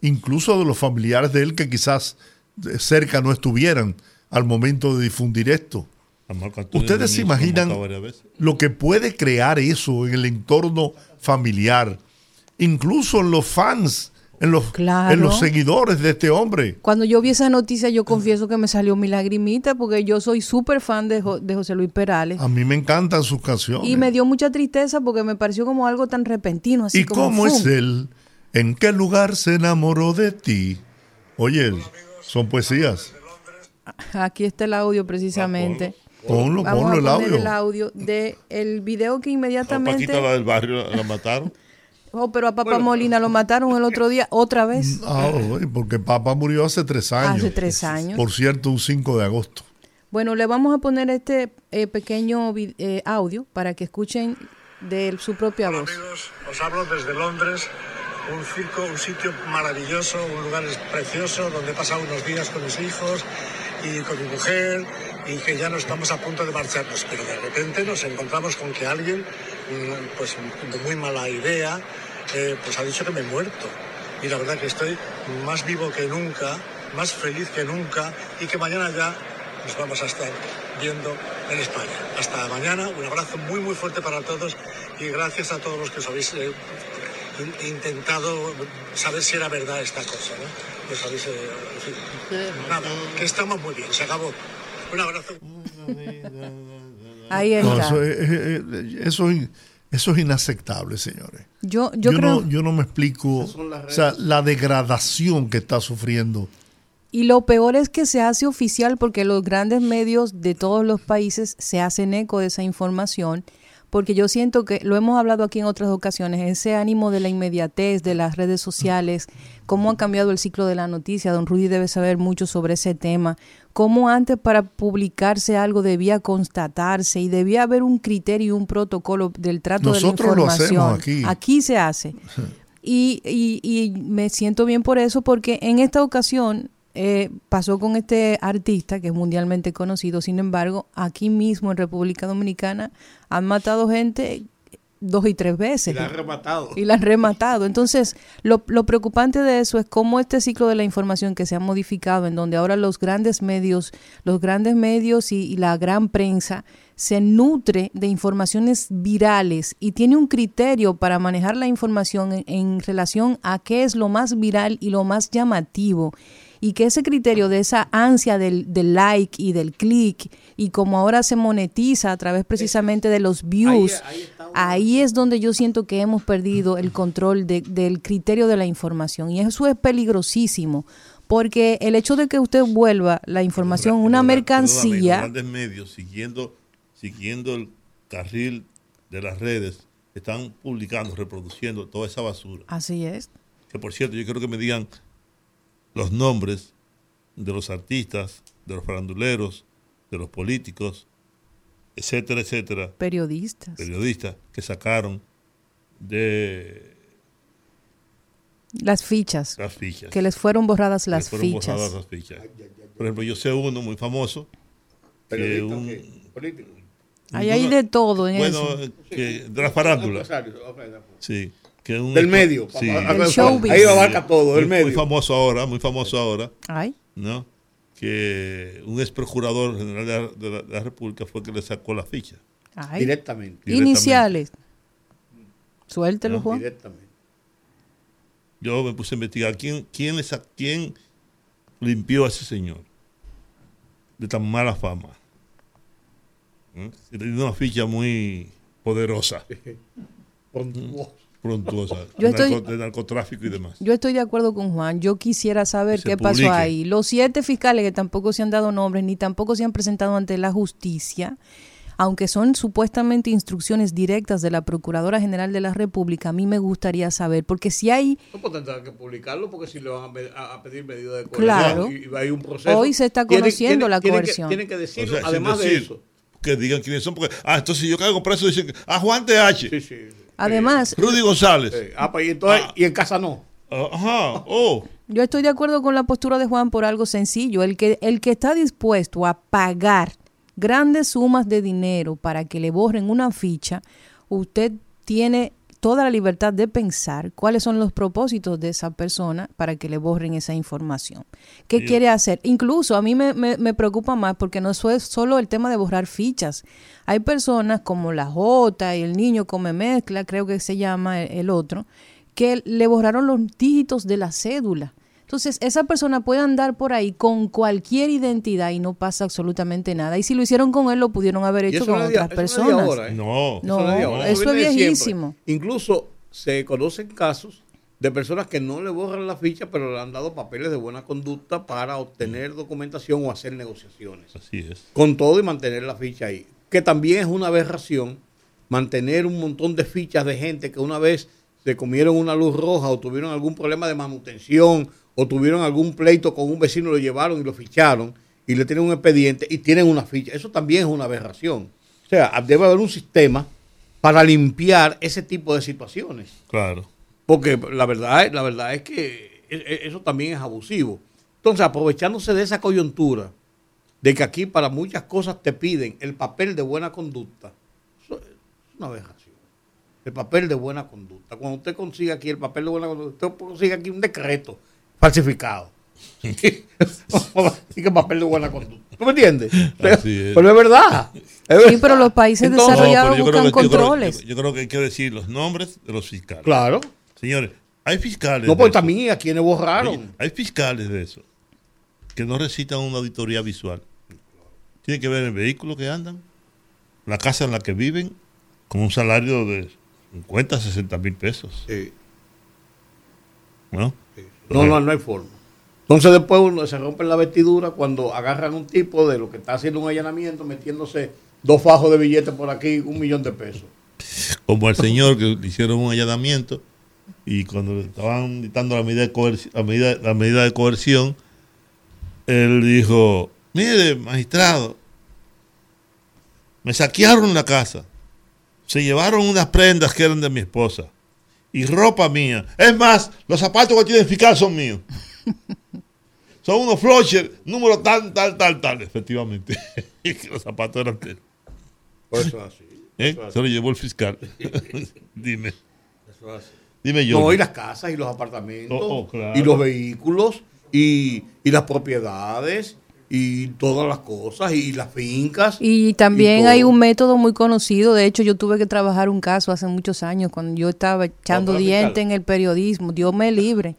incluso de los familiares de él que quizás cerca no estuvieran al momento de difundir esto. Ustedes se imaginan lo que puede crear eso en el entorno familiar, incluso en los fans, en los, en los seguidores de este hombre. Cuando yo vi esa noticia, yo confieso que me salió mi lagrimita porque yo soy súper fan de, de, José Luis Perales. A mí me encantan sus canciones. Y me dio mucha tristeza porque me pareció como algo tan repentino. Así ¿Y cómo es él? ¿En qué lugar se enamoró de ti? Oye, son poesías. Aquí está el audio precisamente. Ponlo, Vamos ponlo a el poner audio. el audio de el video que inmediatamente. Paquita, la del barrio, la mataron. Oh, pero a Papá Molina lo mataron el otro día, otra vez. Ah, porque papá murió hace tres años. Hace tres años. Por cierto, un 5 de agosto. Bueno, le vamos a poner este eh, pequeño eh, audio para que escuchen de su propia voz. Amigos, os hablo desde Londres, un circo, un sitio maravilloso, un lugar precioso donde he pasado unos días con mis hijos y con mi mujer y que ya no estamos a punto de marcharnos, pero de repente nos encontramos con que alguien, mm, pues de muy mala idea, eh, pues ha dicho que me he muerto. Y la verdad que estoy más vivo que nunca, más feliz que nunca y que mañana ya nos vamos a estar viendo en España. Hasta mañana, un abrazo muy muy fuerte para todos y gracias a todos los que os habéis eh, in- intentado saber si era verdad esta cosa. ¿no? Os habéis, eh, en fin, nada, que estamos muy bien, se acabó. Un abrazo. Ahí No, está. eso, es, es- eso es- eso es inaceptable, señores. Yo, yo, Yo, creo. no, yo no me explico o sea, la degradación que está sufriendo. Y lo peor es que se hace oficial porque los grandes medios de todos los países se hacen eco de esa información, porque yo siento que, lo hemos hablado aquí en otras ocasiones, ese ánimo de la inmediatez, de las redes sociales, cómo ha cambiado el ciclo de la noticia, don Rudy debe saber mucho sobre ese tema, cómo antes para publicarse algo debía constatarse y debía haber un criterio y un protocolo del trato Nosotros de lo la información. hacemos aquí. Aquí se hace. Y, y, y me siento bien por eso, porque en esta ocasión eh, pasó con este artista que es mundialmente conocido. Sin embargo, aquí mismo en República Dominicana han matado gente dos y tres veces. Y la han rematado. Y la han rematado. Entonces, lo, lo preocupante de eso es cómo este ciclo de la información que se ha modificado, en donde ahora los grandes medios, los grandes medios y, y la gran prensa se nutre de informaciones virales y tiene un criterio para manejar la información en, en relación a qué es lo más viral y lo más llamativo y que ese criterio de esa ansia del, del like y del click y como ahora se monetiza a través precisamente de los views, ahí, es donde yo siento que hemos perdido el control de- del criterio de la información y eso es peligrosísimo porque el hecho de que usted vuelva la información una Perdóname, mercancía, Los grandes medios, siguiendo, siguiendo el carril de las redes, están publicando, reproduciendo toda esa basura. así es. Que por cierto, yo quiero que me digan los nombres de los artistas, de los faranduleros, de los políticos, etcétera, etcétera, Periodistas. periodistas que sacaron de Las fichas. las fichas. Que les fueron borradas Les las fueron fichas. borradas las fichas. Por ejemplo, yo sé uno muy famoso, que un, político. Ahí hay de todo en bueno, eso. que de la farándula, sí, que un Del medio. sí. Ahí lo abarca todo, del muy, muy medio. famoso ahora, muy famoso ahora, Ay, ¿no? Que un ex procurador general de la, de la- de la República fue que le sacó la ficha. ay. Directamente. directamente. Iniciales. Suéltelo, No, Juan. Directamente. Yo me puse a investigar quién, quién, quién limpió a ese señor de tan mala fama. ¿Mm? Y tenía una ficha muy poderosa. prontuosa, Yo de, estoy- narco- de narcotráfico y demás. Yo estoy de acuerdo con Juan. Yo quisiera saber qué pasó ahí. Los siete fiscales que tampoco se han dado nombres ni tampoco se han presentado ante la justicia, aunque son supuestamente instrucciones directas de la Procuradora General de la República, a mí me gustaría saber, porque si hay No pues tendrán que publicarlo porque si le van a, pedir medidas de coerción Claro. y, y hay un proceso. Hoy se está conociendo tienen- la tienen que- coerción. Tienen que O decirlo, sea, además de eso. Que digan quiénes son, porque, ah, entonces si yo caigo preso, dicen, ah, Juan TH, Sí, sí. Además, Rudy González. Eh, ah, pues, y, entonces, Ah. y en casa no. Ajá, oh. Yo estoy de acuerdo con la postura de Juan por algo sencillo. El que, el que está dispuesto a pagar grandes sumas de dinero para que le borren una ficha, usted tiene toda la libertad de pensar cuáles son los propósitos de esa persona para que le borren esa información. ¿Qué Sí. quiere hacer? Incluso a mí me, me- me preocupa más porque no es solo el tema de borrar fichas. Hay personas como la J y el niño come mezcla, creo que se llama el- el otro, que le borraron los dígitos de la cédula. Entonces, esa persona puede andar por ahí con cualquier identidad y no pasa absolutamente nada. Y si lo hicieron con él, lo pudieron haber hecho eso con no otras eso no es de personas. ahora, ¿eh? No. No, no es de ahora, eso es viejísimo. Incluso se conocen casos de personas que no le borran la ficha, pero le han dado papeles de buena conducta para obtener documentación o hacer negociaciones. Así es. Con todo y mantener la ficha ahí. Que también es una aberración mantener un montón de fichas de gente que una vez se comieron una luz roja o tuvieron algún problema de manutención o tuvieron algún pleito con un vecino, lo llevaron y lo ficharon y le tienen un expediente y tienen una ficha. Eso también es una aberración. O sea, debe haber un sistema para limpiar ese tipo de situaciones. Claro. Porque la verdad, es- la verdad es que e- e- eso también es abusivo. Entonces, aprovechándose de esa coyuntura, de que aquí para muchas cosas te piden el papel de buena conducta, eso es una aberración. El papel de buena conducta. Cuando usted consiga aquí el papel de buena conducta, usted consigue aquí un decreto falsificado. y que papel de buena conducta. ¿Tú me entiendes? Así es. Pero es verdad. Es Sí, pero los países Entonces- desarrollados buscan que- yo creo- controles. Yo, yo creo que hay que decir los nombres de los fiscales. Claro. Señores, hay fiscales. No, pues también a quienes borraron. Oye, hay fiscales de eso que no recitan una auditoría visual. Tiene que ver el vehículo que andan, la casa en la que viven, con un salario de 50, 60 mil pesos. Sí. ¿no? No, no, no hay forma. Entonces después uno se rompe la vestidura cuando agarran un tipo de lo que está haciendo un allanamiento, metiéndose dos fajos de billetes por aquí, un millón de pesos. Como al señor que le hicieron un allanamiento y cuando le estaban dictando la medida de coerción, la medida, la medida de coerción, él dijo, mire, magistrado, me saquearon la casa, se llevaron unas prendas que eran de mi esposa y ropa mía. Es más, los zapatos que tiene el fiscal son míos. Son unos Flosher, número tal, tal, tal, tal. Efectivamente, Y que los zapatos eran de él. Por eso es así. ¿Eh? Eso es Se lo llevó el fiscal. Dime. eso es así. Dime yo. No, y las casas y los apartamentos, Oh, oh, claro. y los vehículos, y, y las propiedades, y todas las cosas y las fincas. Y también y hay un método muy conocido, de hecho yo tuve que trabajar un caso hace muchos años cuando yo estaba echando diente en el periodismo, Dios me libre,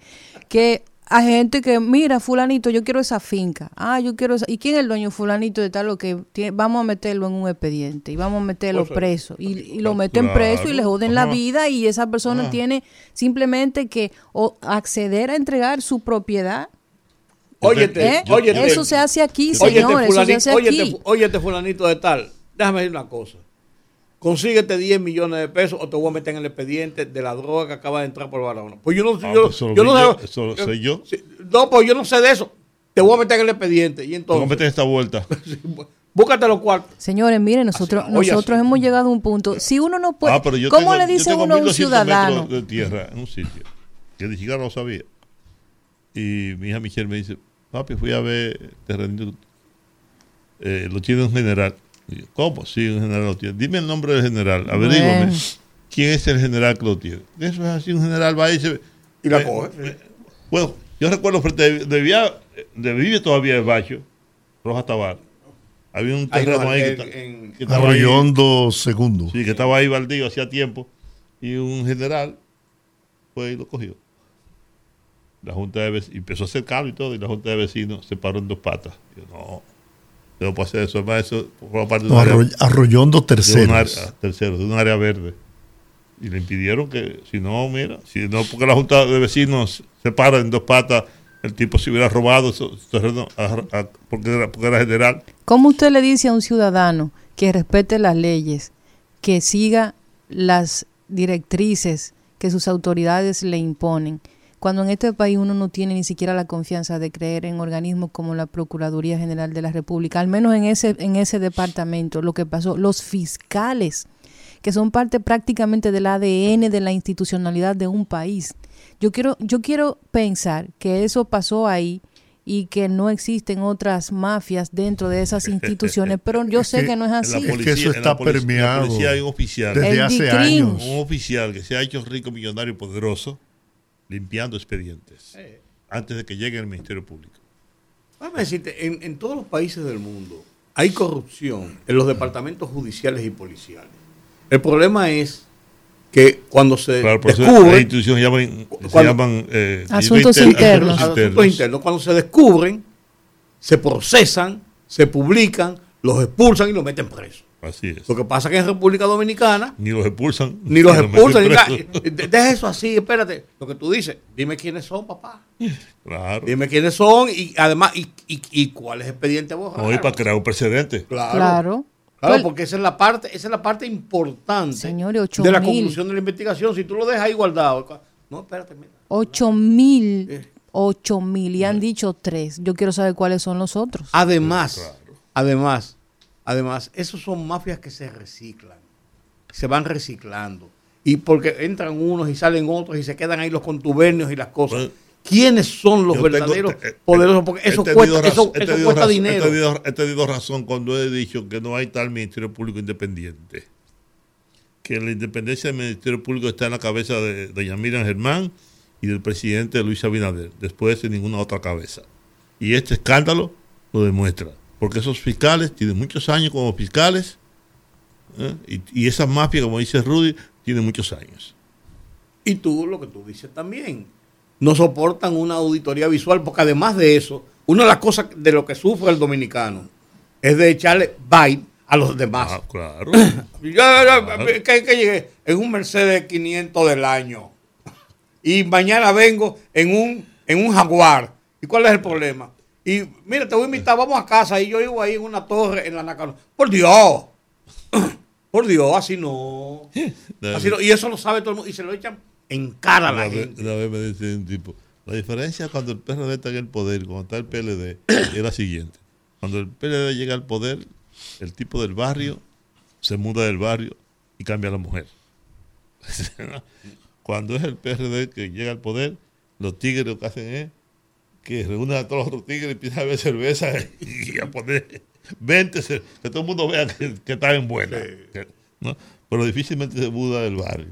que hay gente que, mira, fulanito, yo quiero esa finca, ah, yo quiero esa, ¿y quién es el dueño fulanito de tal lo que tiene? vamos a meterlo en un expediente y vamos a meterlo preso y, y lo meten preso y le joden la vida y esa persona Ajá. tiene simplemente que o acceder a entregar su propiedad. Óyete, ¿eh? óyete. Eso se hace aquí, Óyete, señores, eso se fulanito, hace óyete, aquí. fu- óyete, fulanito de tal. Déjame decir una cosa. Consíguete 10 millones de pesos o te voy a meter en el expediente de la droga que acaba de entrar por Barahona. Pues yo no, Ah, yo, pues no yo, sé- eso lo sé yo. No, pues yo no sé de eso. Te voy a meter en el expediente. Y Te entonces, cometen esta vuelta. búscate los cuartos. Señores, miren, nosotros, Así, nosotros así. hemos llegado a un punto. Si uno no puede, ah, pero yo ¿cómo tengo- le yo dice tengo uno a un 1200 ciudadano? de tierra en un sitio que ni siquiera lo sabía. Y mi hija Michelle me dice, papi, fui a ver terrenito. Eh, lo tiene un general. Yo, ¿Cómo? Sí, un general lo tiene. Dime el nombre del general, averígame. Bueno. ¿Quién es el general que lo tiene? Eso es así, un general va y se... Y la me- coge. me- bueno, yo recuerdo frente de, de, Vía- de vive todavía el Bacho, Roja Tabar. Había un Ahí terreno no, ahí que, en- que estaba ahí- Arroyondo segundo. Sí, que estaba ahí baldío hacía tiempo. Y un general fue y lo cogió. La junta de vecinos, empezó a hacer cambio y todo, y la junta de vecinos se paró en dos patas. Yo, no, no puedo hacer eso, además eso forma parte de No, área, Arroy- Arroyondo de un terceros. área- tercero, de un área verde. Y le impidieron que, si no, mira, si no, porque la junta de vecinos se para en dos patas, el tipo se hubiera robado esos terrenos a- a- porque, era, porque era general. ¿Cómo usted le dice a un ciudadano que respete las leyes, que siga las directrices que sus autoridades le imponen, cuando en este país uno no tiene ni siquiera la confianza de creer en organismos como la Procuraduría General de la República, al menos en ese, en ese departamento, lo que pasó, los fiscales, que son parte prácticamente del ADN de la institucionalidad de un país. Yo quiero, yo quiero pensar que eso pasó ahí y que no existen otras mafias dentro de esas instituciones, pero yo sé que no es así. Es que policía- eso en la está permeado policía hay un oficial. Desde El hace años. un oficial que se ha hecho rico, millonario, poderoso, limpiando expedientes antes de que llegue el Ministerio Público. Déjame decirte, en, en todos los países del mundo hay corrupción en los departamentos judiciales y policiales. El problema es que cuando se Claro, descubre las instituciones llaman, se llaman eh, Asuntos inter- internos. asuntos internos, cuando se descubren, se procesan, se publican, los expulsan y los meten presos. Así es. Lo que pasa es que en República Dominicana Ni los expulsan. ni los expulsan. Deja eso así, espérate. Lo que tú dices, dime quiénes son, papá. Claro. Dime quiénes son y además, y, y, y cuál es el expediente borrado. No, y para crear un precedente. Claro. Claro. Claro, Pues- porque esa es la parte, esa es la parte importante Señores, ocho de la conclusión de la investigación. Si tú lo dejas ahí guardado, no, espérate, mira. Ocho mil, Eh. ocho mil, y han dicho tres. Yo quiero saber cuáles son los otros. Además, además, además, esos son mafias que se reciclan, se van reciclando. Y porque entran unos y salen otros y se quedan ahí los contubernios y las cosas. Bueno, ¿Quiénes son los tengo- verdaderos eh, eh, poderosos? Porque he eso cuesta, razón- eso, eso cuesta razón- dinero. He tenido, he tenido razón cuando he dicho que no hay tal Ministerio Público independiente. Que la independencia del Ministerio Público está en la cabeza de doña Miriam Germán y del presidente Luis Abinader, después de ninguna otra cabeza. Y este escándalo lo demuestra. Porque esos fiscales tienen muchos años como fiscales ¿eh? y, y esa mafia, como dice Rudy, tiene muchos años. Y tú, lo que tú dices también, no soportan una auditoría visual, porque además de eso, una de las cosas de lo que sufre el dominicano es de echarle bite a los demás. Ah, claro. Yo, yo, que, que llegué en un Mercedes 500 del año y mañana vengo en un, en un Jaguar. ¿Y cuál es el problema? Y mira, te voy a invitar, vamos a casa y yo vivo ahí en una torre en la Nacarón. Por Dios, por Dios, así no. Así no. Y eso lo sabe todo el mundo y se lo echan en cara a la vez, gente. una vez me dice un tipo, la diferencia cuando el PRD está en el poder cuando está el PLD es la siguiente. Cuando el PLD llega al poder, el tipo del barrio se muda del barrio y cambia a la mujer. cuando es el PRD que llega al poder, los tigres lo que hacen es que reúnen a todos los otros tigres y empiezan a beber cerveza y a poner 20, cer- que todo el mundo vea que, que está en buena. ¿no? Pero difícilmente se muda del barrio.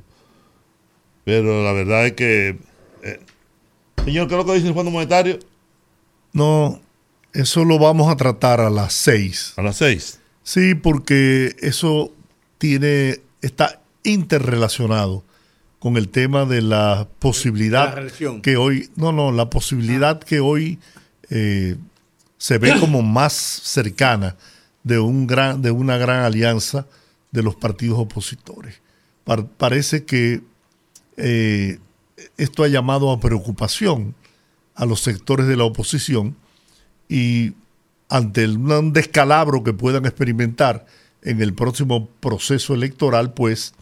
Pero la verdad es que. eh, señor, ¿qué es lo que dice el Fondo Monetario? No, Eso lo vamos a tratar a las seis. A las seis. Sí, porque eso tiene, está interrelacionado con el tema de la posibilidad La que hoy, no, no, la posibilidad que hoy eh, se ve como más cercana de un gran, de una gran alianza de los partidos opositores. Par- parece que eh, esto ha llamado a preocupación a los sectores de la oposición y ante el- un descalabro que puedan experimentar en el próximo proceso electoral, pues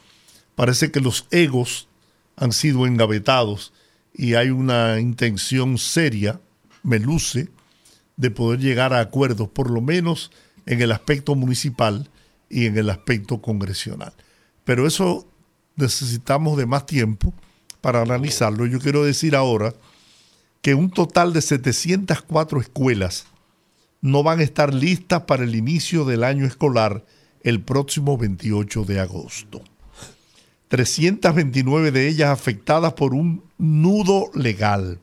parece que los egos han sido engavetados y hay una intención seria, me luce, de poder llegar a acuerdos, por lo menos en el aspecto municipal y en el aspecto congresional. Pero eso necesitamos de más tiempo para analizarlo. Yo quiero decir ahora que un total de 704 escuelas no van a estar listas para el inicio del año escolar el próximo 28 de agosto. 329 de ellas afectadas por un nudo legal.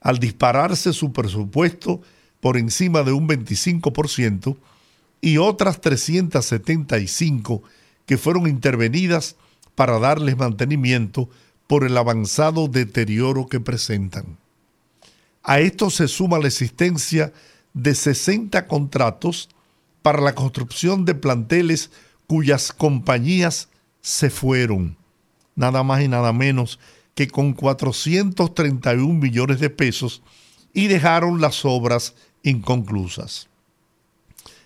Al dispararse su presupuesto por encima de un 25% y otras 375 que fueron intervenidas para darles mantenimiento por el avanzado deterioro que presentan. A esto se suma la existencia de 60 contratos para la construcción de planteles cuyas compañías se fueron, nada más y nada menos que con 431 millones de pesos y dejaron las obras inconclusas.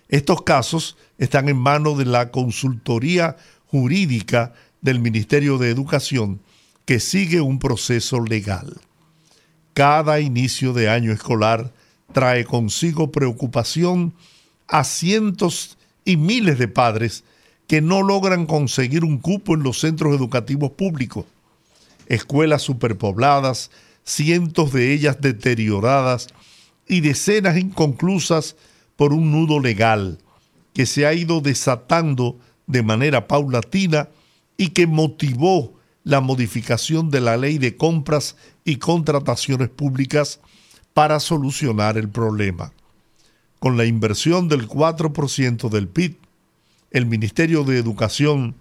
Estos casos están en manos de la consultoría jurídica del Ministerio de Educación que sigue un proceso legal. Cada inicio de año escolar trae consigo preocupación a cientos y miles de padres que no logran conseguir un cupo en los centros educativos públicos. Escuelas superpobladas, cientos de ellas deterioradas y decenas inconclusas por un nudo legal que se ha ido desatando de manera paulatina y que motivó la modificación de la ley de compras y contrataciones públicas para solucionar el problema. Con la inversión del 4% del PIB, el Ministerio de Educación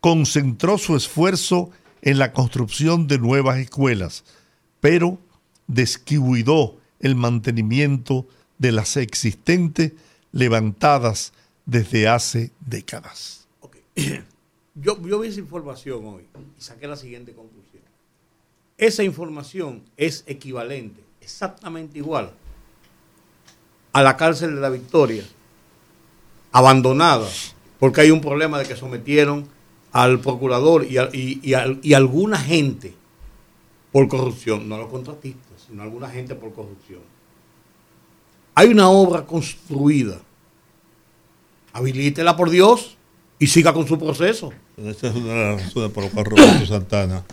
concentró su esfuerzo en la construcción de nuevas escuelas, pero descuidó el mantenimiento de las existentes levantadas desde hace décadas. Ok. Yo, yo vi esa información hoy y saqué la siguiente conclusión. Esa información es equivalente, exactamente igual, a la cárcel de la Victoria, abandonada, porque hay un problema de que sometieron al procurador y, a- y, y y alguna gente por corrupción, no a los contratistas, sino a alguna gente por corrupción. Hay una obra construida. Habilítela por Dios y siga con su proceso. Esta es una de las razones por las cuales Roberto Santana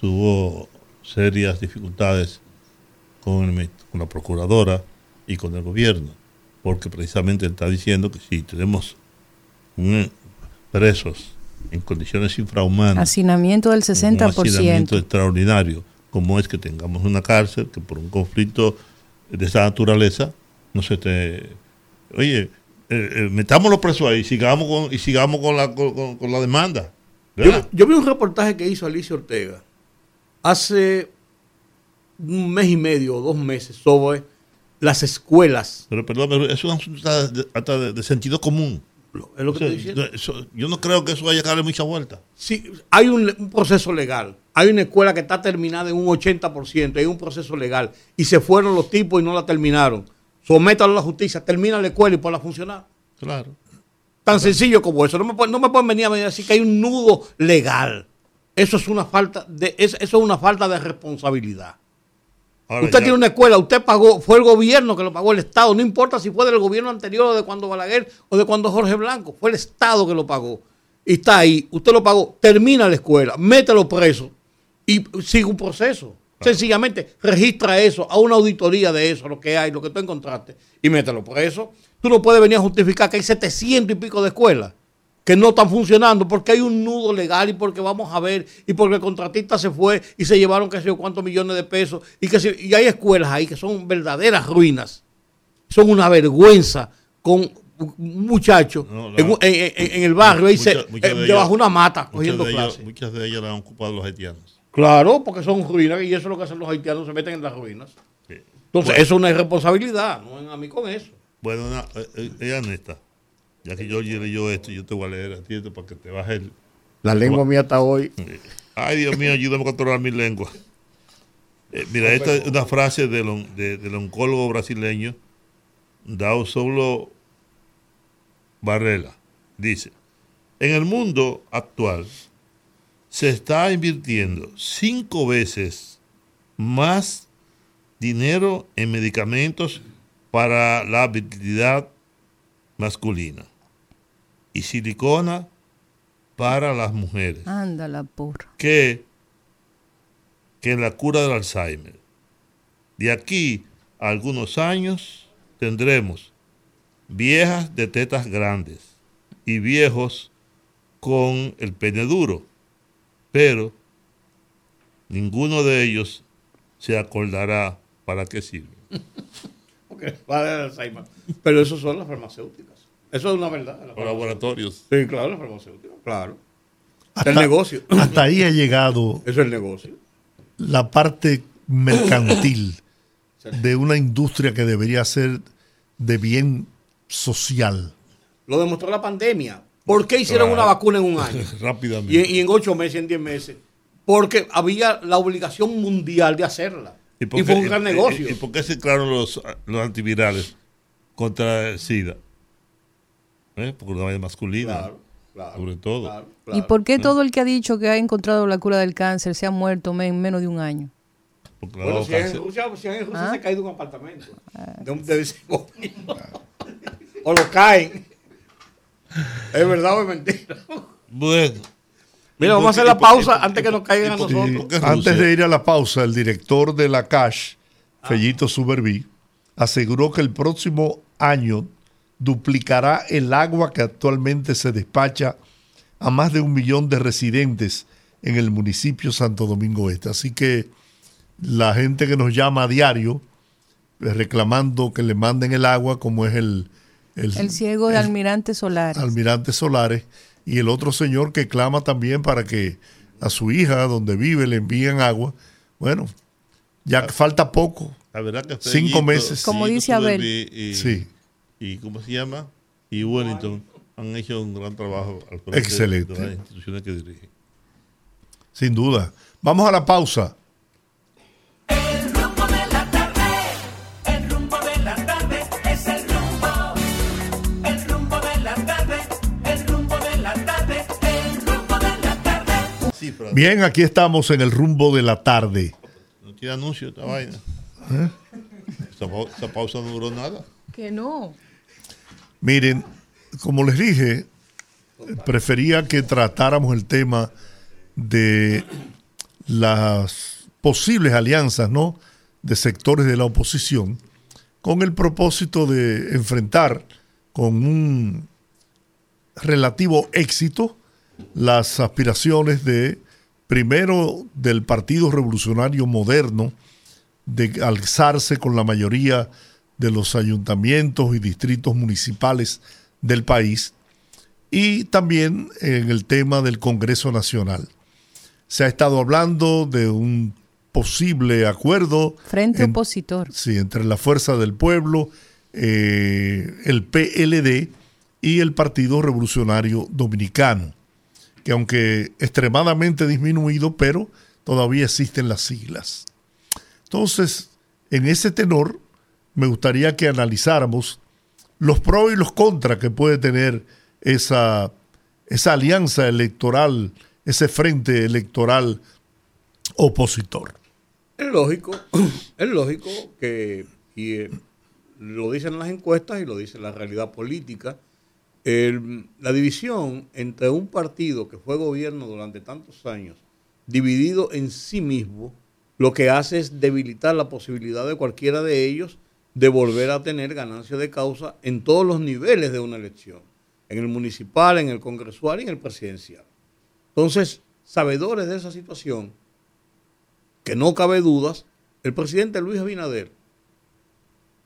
tuvo serias dificultades con, el con la procuradora y con el gobierno, porque precisamente está diciendo que si tenemos un- presos en condiciones infrahumanas, Hacinamiento del un hacinamiento 60%. extraordinario, como es que tengamos una cárcel que por un conflicto de esa naturaleza no se te... Oye, eh, eh, metamos los presos ahí sigamos con, y sigamos con la, con, la demanda. Yo, yo vi un reportaje que hizo Alicia Ortega hace un mes y medio o dos meses sobre las escuelas. Pero perdón, pero eso es un asunto hasta de, sentido común. Es lo que O sea, diciendo. eso- yo no creo que eso vaya a darle mucha vuelta. Sí, hay un, un proceso legal. Hay una escuela que está terminada en un 80%. Hay un proceso legal. Y se fueron los tipos y no la terminaron. Sométalo a la justicia. Termina la escuela y ponla a funcionar. Claro. Tan sencillo como eso. No me, pueden- no me pueden venir a decir que hay un nudo legal. Eso es una falta de, es- eso es una falta de responsabilidad. Ahora, usted ya- tiene una escuela, usted pagó, fue el gobierno que lo pagó el Estado, no importa si fue del gobierno anterior o de cuando Balaguer o de cuando Jorge Blanco, fue el Estado que lo pagó. Y está ahí, usted lo pagó, termina la escuela, mételo preso y sigue un proceso. Sencillamente registra eso, a una auditoría de eso, lo que hay, lo que tú encontraste, y mételo preso. Tú no puedes venir a justificar que hay 700 y pico de escuelas que no están funcionando porque hay un nudo legal y porque vamos a ver y porque el contratista se fue y se llevaron qué sé yo cuántos millones de pesos y que se- y hay escuelas ahí que son verdaderas ruinas son una vergüenza con un muchacho No, en, un- en- en- en el barrio ahí se- Muchas- eh, de debajo ellas- una mata cogiendo clases muchas de ellas las han ocupado los haitianos. claro porque son ruinas y eso es lo que hacen los haitianos se meten en las ruinas Sí. entonces Bueno. eso es una irresponsabilidad no ven a mí con eso Bueno, na- eh, eh. Ya que Georgie leyó esto, yo te voy a leer a ti esto para que te baje el. la lengua mía está hoy Ay, Dios mío, ayúdame a controlar mi lengua. Eh, mira, esta es una frase del, on- de- del oncólogo brasileño Dao Saulo Barrela. Dice: En el mundo actual se está invirtiendo cinco veces más dinero en medicamentos para la virilidad masculina y silicona para las mujeres Anda la porra. que, que en la cura del Alzheimer. De aquí a algunos años tendremos viejas de tetas grandes y viejos con el pene duro, pero ninguno de ellos se acordará para qué sirve. Porque va a dar Alzheimer. Pero eso son las farmacéuticas. Eso es una verdad. las Los laboratorios. Sí, claro, las farmacéuticas. Claro. Hasta, el negocio. hasta ahí ha llegado Eso es el negocio. la parte mercantil de una industria que debería ser de bien social. Lo demostró la pandemia. ¿Por qué hicieron Claro. una vacuna en un año? Rápidamente. y, en- y en ocho meses, en diez meses. Porque había la obligación mundial de hacerla. Y, fue un gran y- negocio. ¿Y, y por qué se crearon los, los antivirales contra el SIDA? ¿Eh? Porque una vaina masculina, Claro, claro, sobre todo. claro, ¿Y por qué todo el que ha dicho que ha encontrado la cura del cáncer se ha muerto en menos de un año? Porque Bueno, si en. Rusia, si en Rusia Ah. se ha caído un apartamento. De un de O lo caen. ¿Es verdad o es mentira? Bueno, Mira, vamos a hacer la pausa antes que nos caigan a nosotros. Antes de ir a la pausa, el director de la CASH, Fellito Suberví, aseguró que el próximo año duplicará el agua que actualmente se despacha a más de un millón de residentes en el municipio Santo Domingo Este. Así que la gente que nos llama a diario eh, reclamando que le manden el agua, como es el, El ciego de Almirante Solares. Almirante Solares, y el otro señor que clama también para que a su hija, donde vive, le envíen agua. Bueno, ya falta poco. La verdad que Cinco Fellito, meses. Como dice Abel. Y, Sí. Y ¿cómo se llama? Y Wellington han hecho un gran trabajo al frente Excelente. de las instituciones que dirigen. Sin duda. Vamos a la pausa. El rumbo de la tarde, el rumbo de la tarde es el rumbo. El rumbo de la tarde, el rumbo de la tarde, el rumbo de la tarde. Sí, pero Bien, aquí estamos en el rumbo de la tarde. no tiene anuncio esta vaina. ¿Eh? Esa pausa no duró nada. Que no. Miren, como les dije, prefería que tratáramos el tema de las posibles alianzas, ¿no? De sectores de la oposición, con el propósito de enfrentar con un relativo éxito las aspiraciones de, primero, del Partido Revolucionario Moderno, de alzarse con la mayoría de los ayuntamientos y distritos municipales del país y también en el tema del Congreso Nacional. Se ha estado hablando de un posible acuerdo Frente en- opositor. Sí, entre la Fuerza del Pueblo, eh, el PLD y el Partido Revolucionario Dominicano, que aunque extremadamente disminuido, pero todavía existen las siglas. Entonces, en ese tenor, me gustaría que analizáramos los pros y los contras que puede tener esa, esa alianza electoral, ese frente electoral opositor. Es lógico, es lógico que, y eh, lo dicen las encuestas y lo dice la realidad política, la división entre un partido que fue gobierno durante tantos años, dividido en sí mismo, lo que hace es debilitar la posibilidad de cualquiera de ellos de volver a tener ganancia de causa en todos los niveles de una elección. en el municipal, en el congresual y en el presidencial. Entonces, sabedores de esa situación, que no cabe dudas, el presidente Luis Abinader,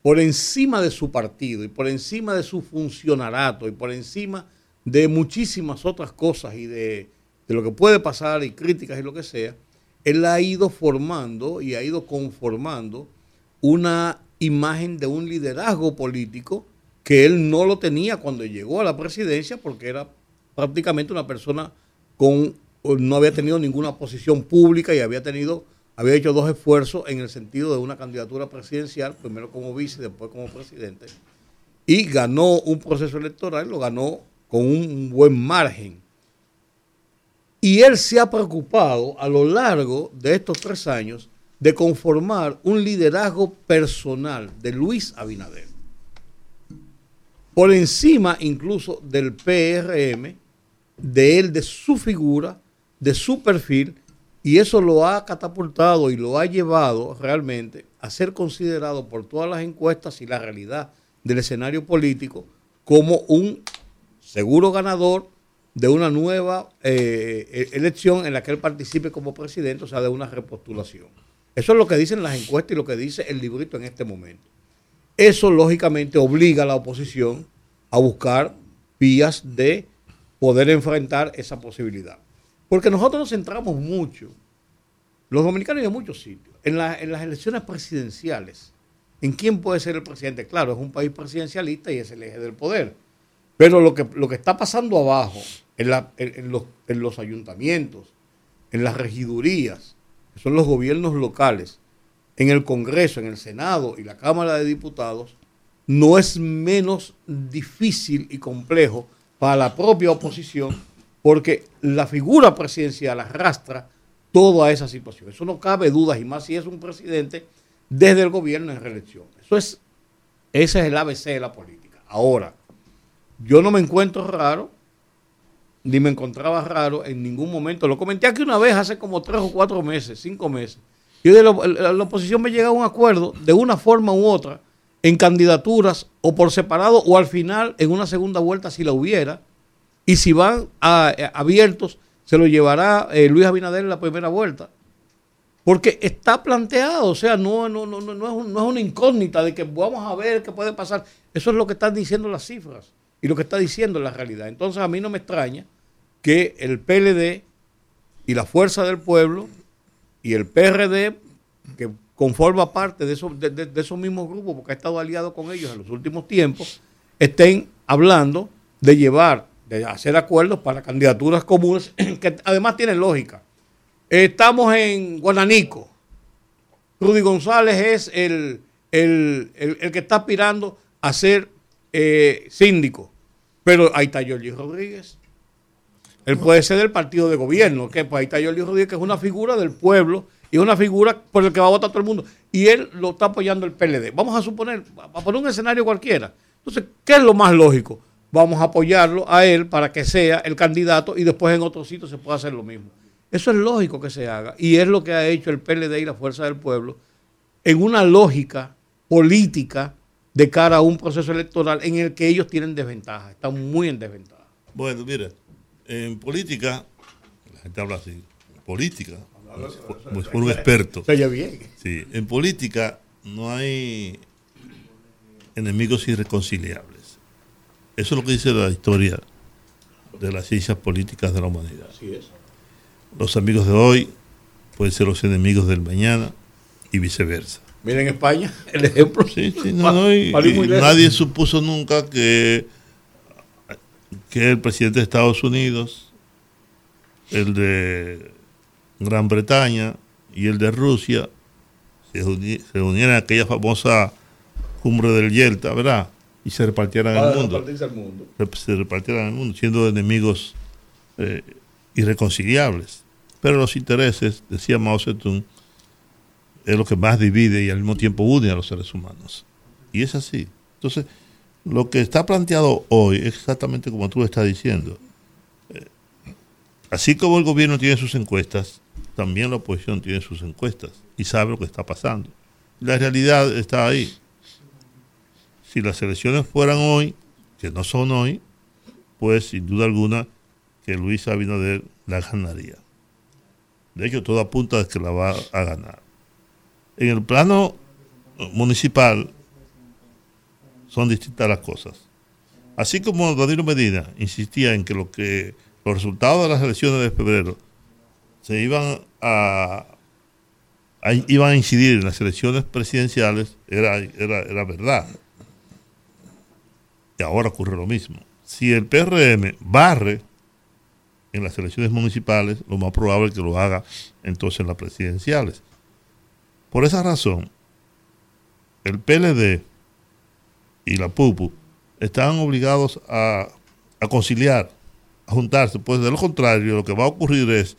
por encima de su partido y por encima de su funcionarato y por encima de muchísimas otras cosas y de, de lo que puede pasar y críticas y lo que sea, él ha ido formando y ha ido conformando una imagen de un liderazgo político que él no lo tenía cuando llegó a la presidencia porque era prácticamente una persona con no había tenido ninguna posición pública y había tenido había hecho dos esfuerzos en el sentido de una candidatura presidencial, primero como vice después como presidente, y ganó un proceso electoral, lo ganó con un buen margen. Y él se ha preocupado a lo largo de estos tres años de conformar un liderazgo personal de Luis Abinader. Por encima incluso del PRM, de él, de su figura, de su perfil, y eso lo ha catapultado y lo ha llevado realmente a ser considerado por todas las encuestas y la realidad del escenario político como un seguro ganador de una nueva eh, elección en la que él participe como presidente, o sea, de una repostulación. Eso es lo que dicen las encuestas y lo que dice el librito en este momento. Eso lógicamente obliga a la oposición a buscar vías de poder enfrentar esa posibilidad. Porque nosotros nos centramos mucho, los dominicanos y en muchos sitios, en, la- en las elecciones presidenciales. ¿En quién puede ser el presidente? Claro, es un país presidencialista y es el eje del poder. Pero lo que, está pasando abajo, en los ayuntamientos, en las regidurías, que son los gobiernos locales, en el Congreso, en el Senado y la Cámara de Diputados, no es menos difícil y complejo para la propia oposición, porque la figura presidencial arrastra toda esa situación. Eso no cabe dudas, y más si es un presidente desde el gobierno en reelección. Eso es, ese es el ABC de la política. Ahora, yo no me encuentro raro, ni me encontraba raro en ningún momento. Lo comenté aquí una vez hace como tres o cuatro meses, cinco meses. Yo de la, la- oposición me llega a un acuerdo de una forma u otra en candidaturas o por separado o al final en una segunda vuelta si la hubiera. Y si van a- abiertos, se lo llevará eh, Luis Abinader en la primera vuelta. Porque está planteado, o sea, no, no, no, no, no es un- no es una incógnita de que vamos a ver qué puede pasar. Eso es lo que están diciendo las cifras y lo que está diciendo la realidad. Entonces a mí no me extraña que el PLD y la Fuerza del Pueblo y el PRD, que conforma parte de esos, de, esos mismos grupos, porque ha estado aliado con ellos en los últimos tiempos, estén hablando de llevar, de hacer acuerdos para candidaturas comunes, que además tienen lógica. Estamos en Guananico. Rudy González es el, el- el- el que está aspirando a ser eh, síndico. Pero ahí está Jorge Rodríguez. Él puede ser del partido de gobierno, que pues ahí está Jorge Rodríguez, que es una figura del pueblo y una figura por el que va a votar todo el mundo. Y él lo está apoyando el PLD. Vamos a suponer, a poner un escenario cualquiera. Entonces, ¿qué es lo más lógico? Vamos a apoyarlo a él para que sea el candidato y después en otro sitio se pueda hacer lo mismo. Eso es lógico que se haga y es lo que ha hecho el PLD y la Fuerza del Pueblo en una lógica política de cara a un proceso electoral en el que ellos tienen desventaja, están muy en desventaja. Bueno, mira, en política, la gente habla así, política, como si fuera un experto. Bien. Sí, en política no hay enemigos irreconciliables. Eso es lo que dice la historia de las ciencias políticas de la humanidad. Así es. Los amigos de hoy pueden ser los enemigos del mañana y viceversa. Mira en España el ejemplo. Sí, sí, no, no, y- nadie supuso nunca que, que el presidente de Estados Unidos, el de Gran Bretaña y el de Rusia se, uni- se unieran a aquella famosa cumbre del Yelta, ¿verdad? Y se repartieran el mundo. el Se repartieran el mundo, siendo enemigos eh, irreconciliables. Pero los intereses, decía Mao Zedong, es lo que más divide y al mismo tiempo une a los seres humanos. Y es así. Entonces, lo que está planteado hoy es exactamente como tú estás diciendo. Eh, así como el gobierno tiene sus encuestas, también la oposición tiene sus encuestas y sabe lo que está pasando. La realidad está ahí. Si las elecciones fueran hoy, que no son hoy, pues sin duda alguna que Luis Abinader la ganaría. De hecho, todo apunta a que la va a ganar. En el plano municipal son distintas las cosas. Así como Danilo Medina insistía en que, lo que los resultados de las elecciones de febrero se iban a, a- iban a incidir en las elecciones presidenciales, era, era, era verdad. Y ahora ocurre lo mismo. Si el PRM barre en las elecciones municipales, lo más probable es que lo haga entonces en las presidenciales. Por esa razón, el PLD y la PUPU están obligados a, a conciliar, a juntarse, pues de lo contrario, lo que va a ocurrir es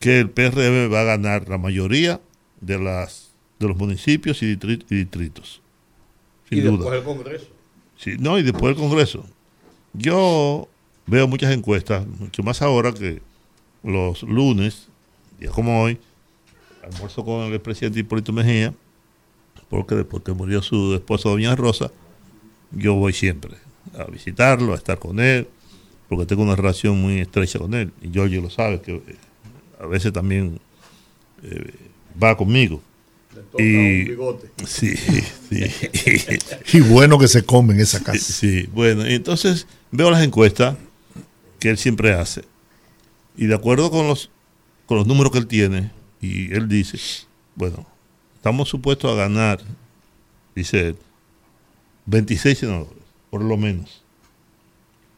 que el PRM va a ganar la mayoría de las de los municipios y distri- y distritos. Sin y duda. después el Congreso. Sí, no, y después el Congreso. Yo veo muchas encuestas, mucho más ahora que los lunes, días como hoy, almuerzo con el presidente Hipólito Mejía, porque después que murió su esposa Doña Rosa, yo voy siempre a visitarlo, a estar con él, porque tengo una relación muy estrecha con él. Y Giorgio lo sabe, que eh, a veces también eh, va conmigo. Le toca Y- un bigote. Sí, sí. Y bueno que se come en esa casa. Sí, bueno, y entonces veo las encuestas que él siempre hace. Y de acuerdo con los, con los números que él tiene, y él dice, bueno, estamos supuestos a ganar, dice él, 26 senadores, por lo menos.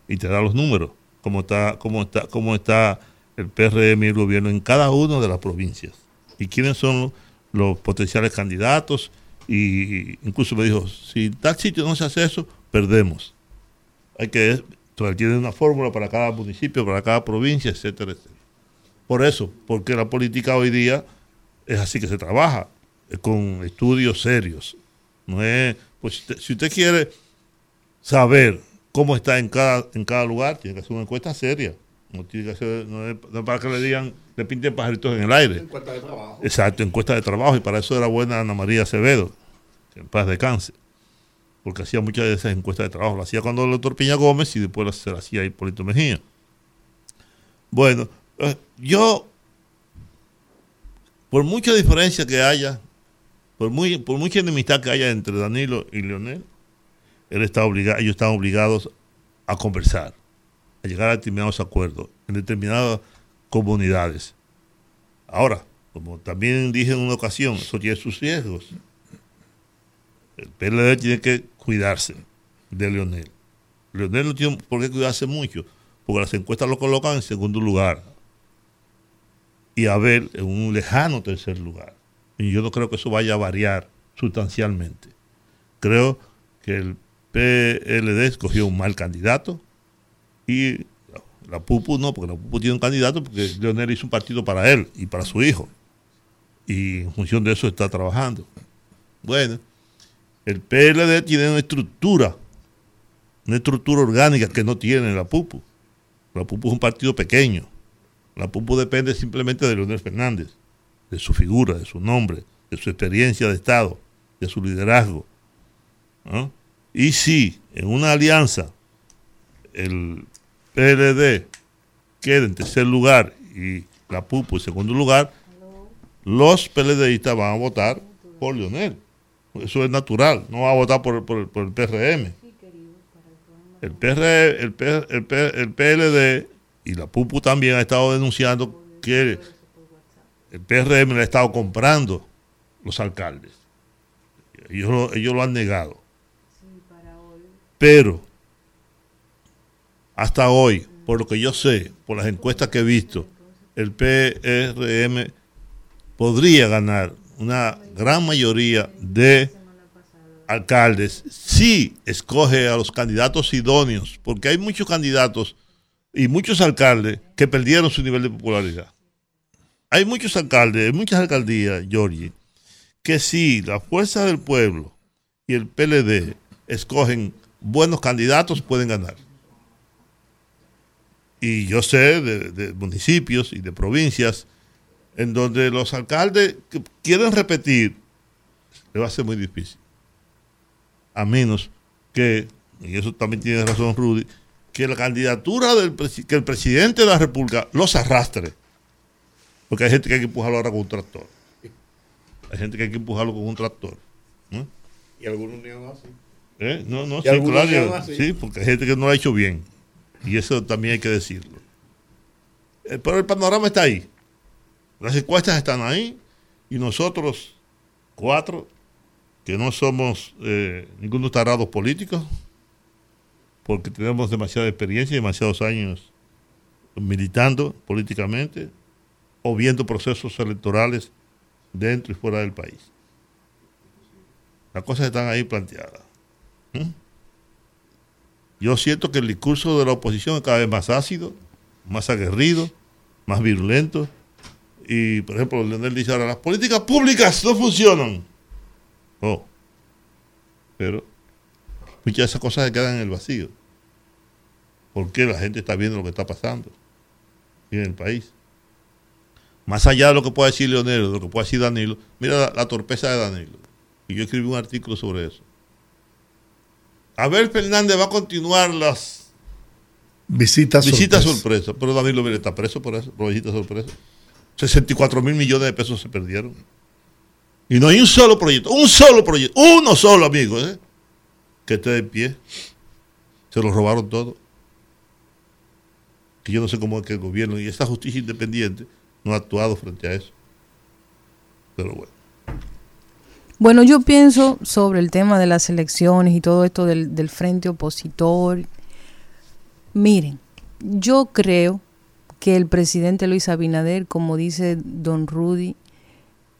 Y te da los números, cómo está, cómo está, cómo está el PRM y el gobierno en cada una de las provincias. Y quiénes son los, potenciales candidatos. Y incluso me dijo, si tal sitio no se hace eso, perdemos. Hay que, tiene una fórmula para cada municipio, para cada provincia, etcétera, etcétera. Por eso, porque la política hoy día es así que se trabaja, con estudios serios. No es, pues si usted, si usted quiere saber cómo está en cada, en cada lugar, tiene que hacer una encuesta seria. No tiene que hacer, no es, no es para que le digan, le pinten pajaritos en el aire. Encuesta de trabajo. Exacto, encuesta de trabajo, y para eso era buena Ana María Acevedo, que en paz descanse, porque hacía muchas de esas encuestas de trabajo. Lo hacía cuando el doctor Piña Gómez y después se la hacía Hipólito Mejía. Bueno, eh, yo, por mucha diferencia que haya, por, muy, por mucha enemistad que haya entre Danilo y Leonel, él está obligado, ellos están obligados a conversar, a llegar a determinados acuerdos en determinadas comunidades. Ahora, como también dije en una ocasión, eso tiene sus riesgos. El PLD tiene que cuidarse de Leonel. Leonel no tiene por qué cuidarse mucho, porque las encuestas lo colocan en segundo lugar. Y Abel en un lejano tercer lugar. Y yo no creo que eso vaya a variar sustancialmente. Creo que el PLD escogió un mal candidato y la, PUPU no, porque la PUPU tiene un candidato porque Leonel hizo un partido para él y para su hijo. Y en función de eso está trabajando. Bueno, el PLD tiene una estructura, una estructura orgánica que no tiene la PUPU. La PUPU es un partido pequeño. La PUPU depende simplemente de Leonel Fernández, de su figura, de su nombre, de su experiencia de Estado, de su liderazgo. Y si en una alianza el PLD queda en tercer lugar y la PUPU en segundo lugar, los PLDistas van a votar por Leonel. Eso es natural, no va a votar por, por- por el PRM. El, PR, el, P- el P- el PLD y la PUPU también ha estado denunciando que el PRM le ha estado comprando los alcaldes. Ellos lo, ellos lo han negado. Pero hasta hoy, por lo que yo sé, por las encuestas que he visto, el PRM podría ganar una gran mayoría de alcaldes si escoge a los candidatos idóneos, porque hay muchos candidatos y muchos alcaldes que perdieron su nivel de popularidad. Hay muchos alcaldes, muchas alcaldías, Georgie, que si la fuerza del pueblo y el PLD escogen buenos candidatos, pueden ganar. Y yo sé de, municipios y de provincias en donde los alcaldes que quieren repetir, le va a ser muy difícil. A menos que, y eso también tiene razón Rudy, que la candidatura del que el presidente de la República los arrastre. Porque hay gente que hay que empujarlo ahora con un tractor. Hay gente que hay que empujarlo con un tractor. ¿no? Y algunos niegan así. ¿Eh? No, no, sí, claro, así. sí, porque hay gente que no lo ha hecho bien. Y eso también hay que decirlo. Eh, Pero el panorama está ahí. Las encuestas están ahí y nosotros, cuatro, que no somos eh, ningunos tarados políticos, porque tenemos demasiada experiencia y demasiados años militando políticamente o viendo procesos electorales dentro y fuera del país. Las cosas están ahí planteadas. ¿Mm? Yo siento que el discurso de la oposición es cada vez más ácido, más aguerrido, más virulento. Y, por ejemplo, Leonel dice ahora, las políticas públicas no funcionan. Oh. Pero muchas de esas cosas se quedan en el vacío. Porque la gente está viendo lo que está pasando en el país. Más allá de lo que pueda decir Leonel, de lo que pueda decir Danilo, mira la, la torpeza de Danilo. Y yo escribí un artículo sobre eso. Abel Fernández va a continuar las Visitas visitas sorpresa. sorpresa, pero Danilo Vélez está preso por eso, por visitas sorpresa. 64 mil millones de pesos se perdieron. Y no hay un solo proyecto, un solo proyecto, uno solo, amigo, ¿eh? que esté de pie. Se lo robaron todo. Que yo no sé cómo es que el gobierno y esta justicia independiente no ha actuado frente a eso. Pero bueno. Bueno, yo pienso sobre el tema de las elecciones y todo esto del, del frente opositor. Miren, yo creo que el presidente Luis Abinader, como dice don Rudy,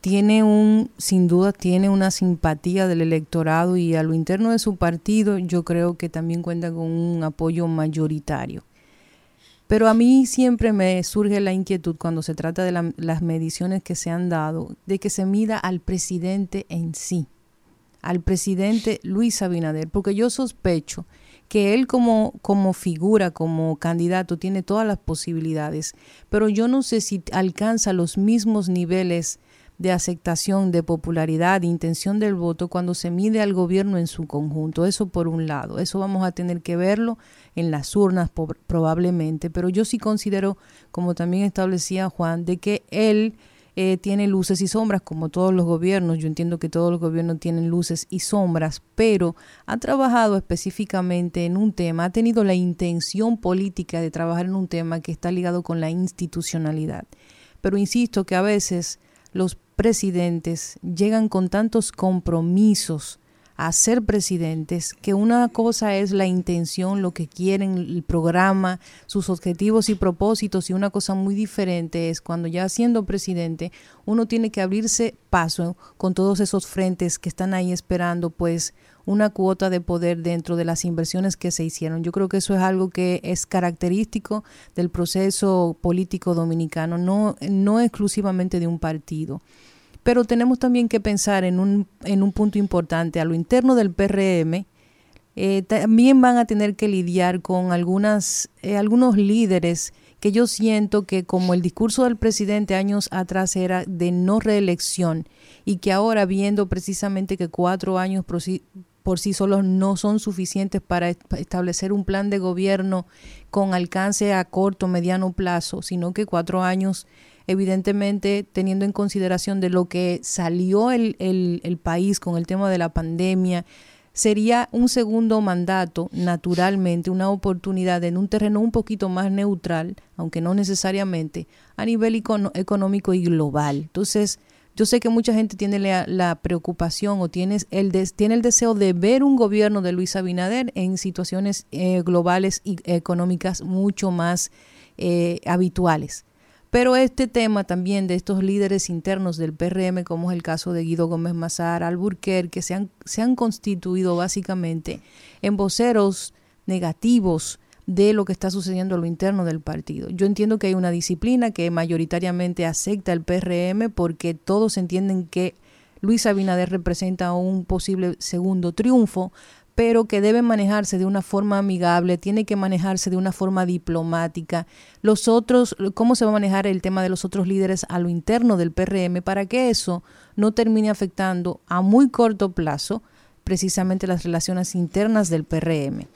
tiene un, sin duda, tiene una simpatía del electorado y a lo interno de su partido yo creo que también cuenta con un apoyo mayoritario. Pero a mí siempre me surge la inquietud cuando se trata de la- las mediciones que se han dado, de que se mida al presidente en sí, al presidente Luis Abinader, porque yo sospecho que él como, como figura, como candidato, tiene todas las posibilidades, pero yo no sé si alcanza los mismos niveles de aceptación, de popularidad, de intención del voto cuando se mide al gobierno en su conjunto. Eso por un lado. Eso vamos a tener que verlo en las urnas probablemente. Pero yo sí considero, como también establecía Juan, de que él eh, tiene luces y sombras como todos los gobiernos. Yo entiendo que todos los gobiernos tienen luces y sombras, pero ha trabajado específicamente en un tema, ha tenido la intención política de trabajar en un tema que está ligado con la institucionalidad. Pero insisto que a veces los presidentes llegan con tantos compromisos a ser presidentes que una cosa es la intención, lo que quieren, el programa, sus objetivos y propósitos y una cosa muy diferente es cuando ya siendo presidente uno tiene que abrirse paso con todos esos frentes que están ahí esperando pues una cuota de poder dentro de las inversiones que se hicieron. Yo creo que eso es algo que es característico del proceso político dominicano, no, no exclusivamente de un partido. Pero tenemos también que pensar en un, en un punto importante. A lo interno del PRM, eh, también van a tener que lidiar con algunas, eh, algunos líderes que yo siento que como el discurso del presidente años atrás era de no reelección y que ahora viendo precisamente que cuatro años por sí, solos no son suficientes para est- establecer un plan de gobierno con alcance a corto, mediano plazo, sino que cuatro años evidentemente teniendo en consideración de lo que salió el, el, el país con el tema de la pandemia, sería un segundo mandato, naturalmente, una oportunidad en un terreno un poquito más neutral, aunque no necesariamente, a nivel económico y global. Entonces, yo sé que mucha gente tiene la, preocupación o tiene el, tiene el deseo de ver un gobierno de Luis Abinader en situaciones eh, globales y económicas mucho más eh, habituales. Pero este tema también de estos líderes internos del PRM, como es el caso de Guido Gómez Mazar, Alburquerque, que se han, se han constituido básicamente en voceros negativos de lo que está sucediendo a lo interno del partido. Yo entiendo que hay una disciplina que mayoritariamente acepta el PRM porque todos entienden que Luis Abinader representa un posible segundo triunfo, pero que debe manejarse de una forma amigable, tiene que manejarse de una forma diplomática. Los otros, ¿cómo se va a manejar el tema de los otros líderes a lo interno del PRM para que eso no termine afectando a muy corto plazo precisamente las relaciones internas del PRM?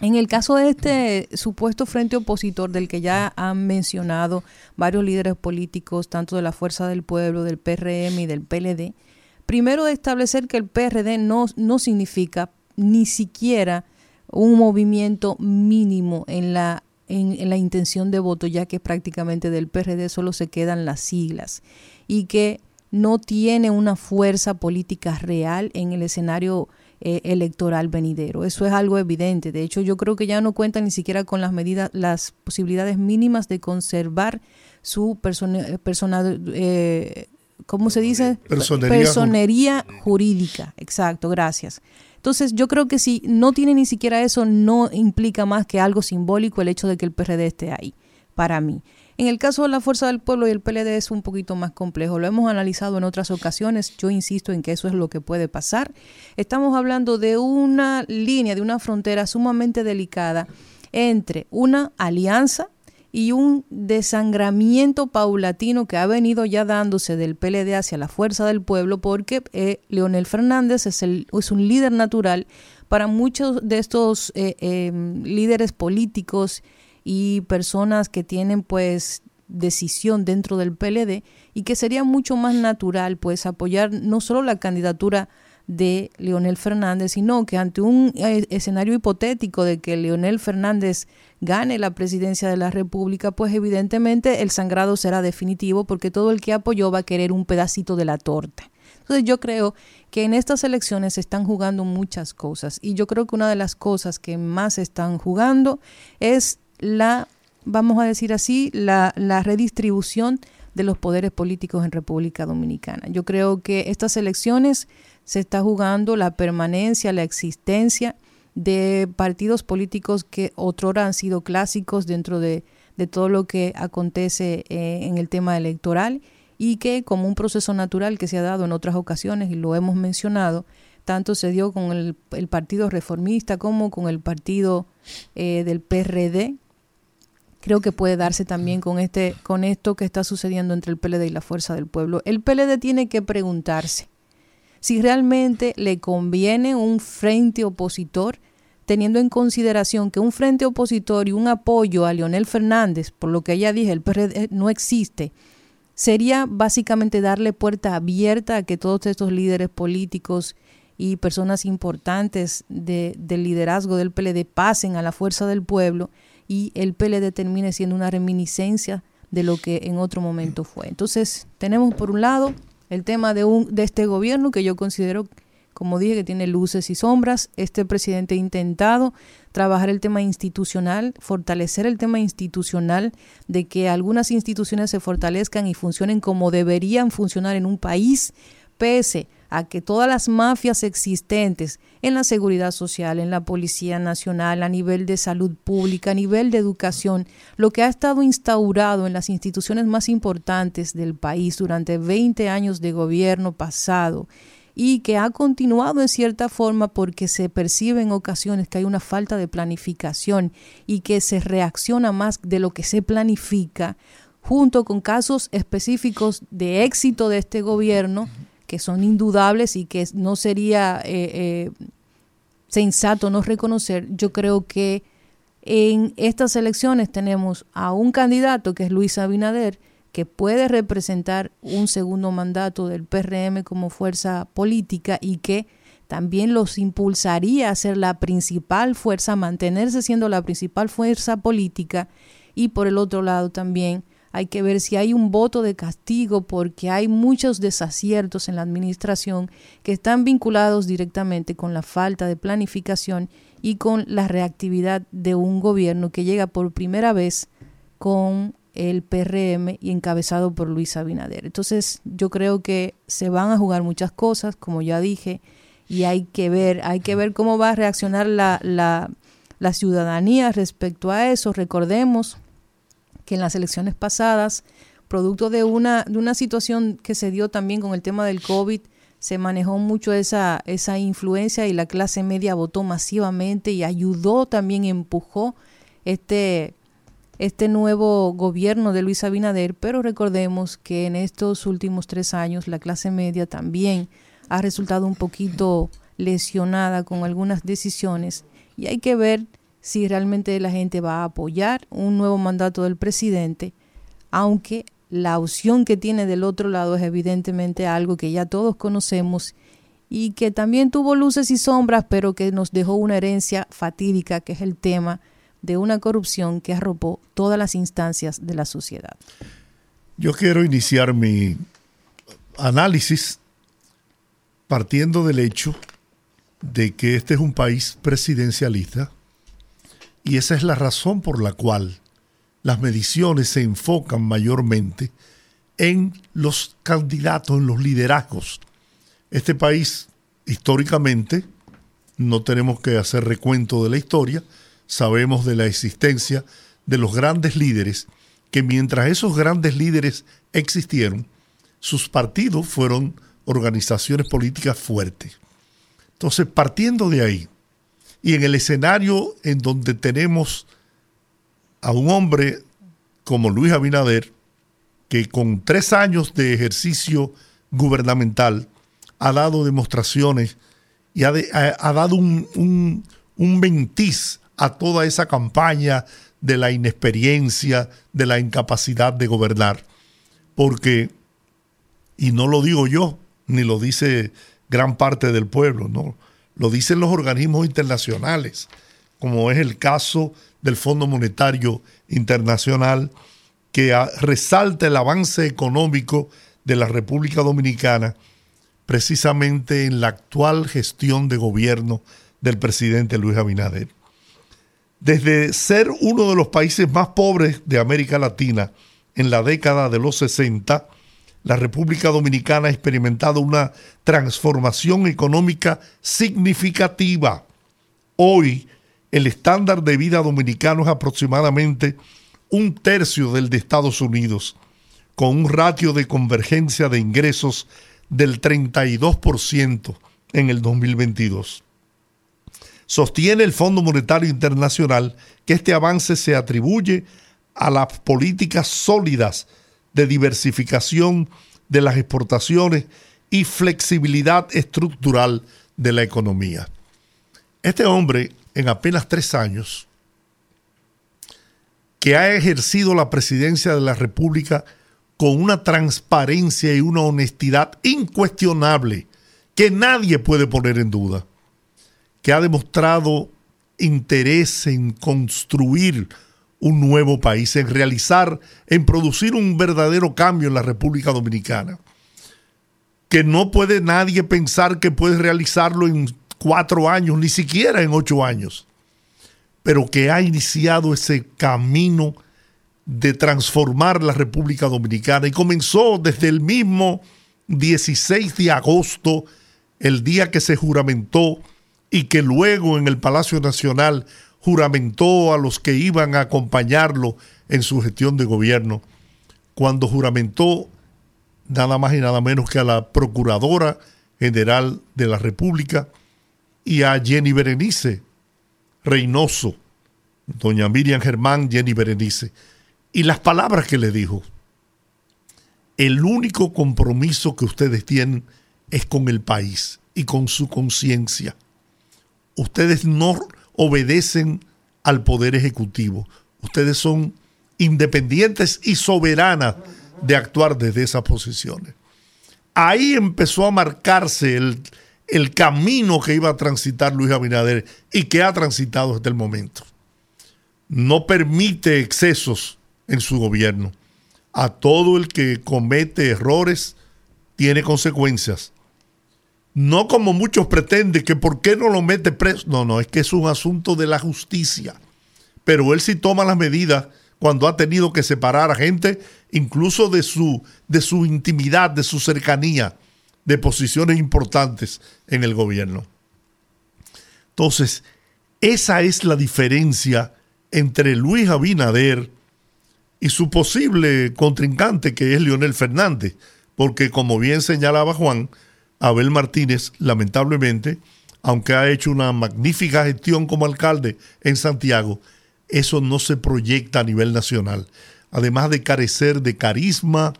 En el caso de este supuesto frente opositor del que ya han mencionado varios líderes políticos, tanto de la Fuerza del Pueblo, del PRM y del PLD, primero de establecer que el PRD no, no significa ni siquiera un movimiento mínimo en la, en, en la intención de voto, ya que prácticamente del PRD solo se quedan las siglas y que no tiene una fuerza política real en el escenario eh, electoral venidero. Eso es algo evidente. De hecho, yo creo que ya no cuenta ni siquiera con las medidas, las posibilidades mínimas de conservar su persona, persona eh, ¿cómo se dice? Personería Personería jurídica. Exacto, gracias. Entonces, yo creo que si no tiene ni siquiera eso, no implica más que algo simbólico el hecho de que el PRD esté ahí, para mí. En el caso de la Fuerza del Pueblo y el PLD es un poquito más complejo. Lo hemos analizado en otras ocasiones. Yo insisto en que eso es lo que puede pasar. Estamos hablando de una línea, de una frontera sumamente delicada entre una alianza y un desangramiento paulatino que ha venido ya dándose del PLD hacia la Fuerza del Pueblo porque eh, Leonel Fernández es, el, es un líder natural para muchos de estos eh, eh, líderes políticos y personas que tienen pues decisión dentro del PLD y que sería mucho más natural pues apoyar no solo la candidatura de Leonel Fernández, sino que ante un eh, escenario hipotético de que Leonel Fernández gane la presidencia de la República, pues evidentemente el sangrado será definitivo porque todo el que apoyó va a querer un pedacito de la torta. Entonces yo creo que en estas elecciones se están jugando muchas cosas y yo creo que una de las cosas que más están jugando es la, vamos a decir así, la, redistribución de los poderes políticos en República Dominicana. Yo creo que estas elecciones se está jugando la permanencia, la existencia de partidos políticos que otrora han sido clásicos dentro de, de todo lo que acontece eh, en el tema electoral y que como un proceso natural que se ha dado en otras ocasiones y lo hemos mencionado, tanto se dio con el, el Partido Reformista como con el partido eh, del PRD, creo que puede darse también con este con esto que está sucediendo entre el PLD y la Fuerza del Pueblo. El PLD tiene que preguntarse si realmente le conviene un frente opositor, teniendo en consideración que un frente opositor y un apoyo a Leonel Fernández, por lo que ya dije, el PRD no existe, sería básicamente darle puerta abierta a que todos estos líderes políticos y personas importantes de, del liderazgo del PLD pasen a la fuerza del pueblo y el PLD termine siendo una reminiscencia de lo que en otro momento fue. Entonces, tenemos por un lado el tema de, un, de este gobierno que yo considero, como dije, que tiene luces y sombras. Este presidente ha intentado trabajar el tema institucional, fortalecer el tema institucional, de que algunas instituciones se fortalezcan y funcionen como deberían funcionar en un país, pese a que todas las mafias existentes en la seguridad social, en la Policía Nacional, a nivel de salud pública, a nivel de educación, lo que ha estado instaurado en las instituciones más importantes del país durante 20 años de gobierno pasado y que ha continuado en cierta forma porque se percibe en ocasiones que hay una falta de planificación y que se reacciona más de lo que se planifica, junto con casos específicos de éxito de este gobierno que son indudables y que no sería eh, eh, sensato no reconocer, yo creo que en estas elecciones tenemos a un candidato que es Luis Abinader, que puede representar un segundo mandato del PRM como fuerza política y que también los impulsaría a ser la principal fuerza, mantenerse siendo la principal fuerza política y por el otro lado también hay que ver si hay un voto de castigo porque hay muchos desaciertos en la administración que están vinculados directamente con la falta de planificación y con la reactividad de un gobierno que llega por primera vez con el PRM y encabezado por Luis Abinader. Entonces yo creo que se van a jugar muchas cosas, como ya dije, y hay que ver, hay que ver cómo va a reaccionar la, la, la ciudadanía respecto a eso. Recordemos que en las elecciones pasadas, producto de una, de una situación que se dio también con el tema del COVID, se manejó mucho esa, esa influencia y la clase media votó masivamente y ayudó también, empujó este, este nuevo gobierno de Luis Abinader, pero recordemos que en estos últimos tres años la clase media también ha resultado un poquito lesionada con algunas decisiones y hay que ver si realmente la gente va a apoyar un nuevo mandato del presidente, aunque la opción que tiene del otro lado es evidentemente algo que ya todos conocemos y que también tuvo luces y sombras, pero que nos dejó una herencia fatídica, que es el tema de una corrupción que arropó todas las instancias de la sociedad. Yo quiero iniciar mi análisis partiendo del hecho de que este es un país presidencialista y esa es la razón por la cual las mediciones se enfocan mayormente en los candidatos, en los liderazgos. Este país, históricamente, no tenemos que hacer recuento de la historia, sabemos de la existencia de los grandes líderes, que mientras esos grandes líderes existieron, sus partidos fueron organizaciones políticas fuertes. Entonces, partiendo de ahí, y en el escenario en donde tenemos a un hombre como Luis Abinader, que con tres años de ejercicio gubernamental ha dado demostraciones y ha, ha, dado un, un, un a toda esa campaña de la inexperiencia, de la incapacidad de gobernar. Porque, y no lo digo yo, ni lo dice gran parte del pueblo, no, lo dicen los organismos internacionales, como es el caso del Fondo Monetario Internacional, que resalta el avance económico de la República Dominicana precisamente en la actual gestión de gobierno del presidente Luis Abinader. Desde ser uno de los países más pobres de América Latina en la década de los 60, la República Dominicana ha experimentado una transformación económica significativa. Hoy, el estándar de vida dominicano es aproximadamente un tercio del de Estados Unidos, con un ratio de convergencia de ingresos del 32% en el 2022. Sostiene el Fondo Monetario Internacional que este avance se atribuye a las políticas sólidas de diversificación de las exportaciones y flexibilidad estructural de la economía. Este hombre, en apenas tres años, que ha ejercido la presidencia de la República con una transparencia y una honestidad incuestionable que nadie puede poner en duda, que ha demostrado interés en construir un nuevo país, en realizar, en producir un verdadero cambio en la República Dominicana. Que no puede nadie pensar que puede realizarlo en cuatro años, ni siquiera en ocho años, pero que ha iniciado ese camino de transformar la República Dominicana y comenzó desde el mismo 16 de agosto, el día que se juramentó y que luego en el Palacio Nacional juramentó a los que iban a acompañarlo en su gestión de gobierno, cuando juramentó nada más y nada menos que a la Procuradora General de la República y a Jenny Berenice Reynoso, doña Miriam Germán, Jenny Berenice, y las palabras que le dijo. El único compromiso que ustedes tienen es con el país y con su conciencia. Ustedes no obedecen al Poder Ejecutivo. Ustedes son independientes y soberanas de actuar desde esas posiciones. Ahí empezó a marcarse el, el camino que iba a transitar Luis Abinader y que ha transitado hasta el momento. No permite excesos en su gobierno. A todo el que comete errores tiene consecuencias no como muchos pretenden que por qué no lo mete preso. No, no, es que es un asunto de la justicia. Pero él sí toma las medidas cuando ha tenido que separar a gente, incluso de su, de su intimidad, de su cercanía, de posiciones importantes en el gobierno. Entonces, esa es la diferencia entre Luis Abinader y su posible contrincante, que es Leonel Fernández, porque como bien señalaba Juan, Abel Martínez, lamentablemente, aunque ha hecho una magnífica gestión como alcalde en Santiago, eso no se proyecta a nivel nacional. Además de carecer de carisma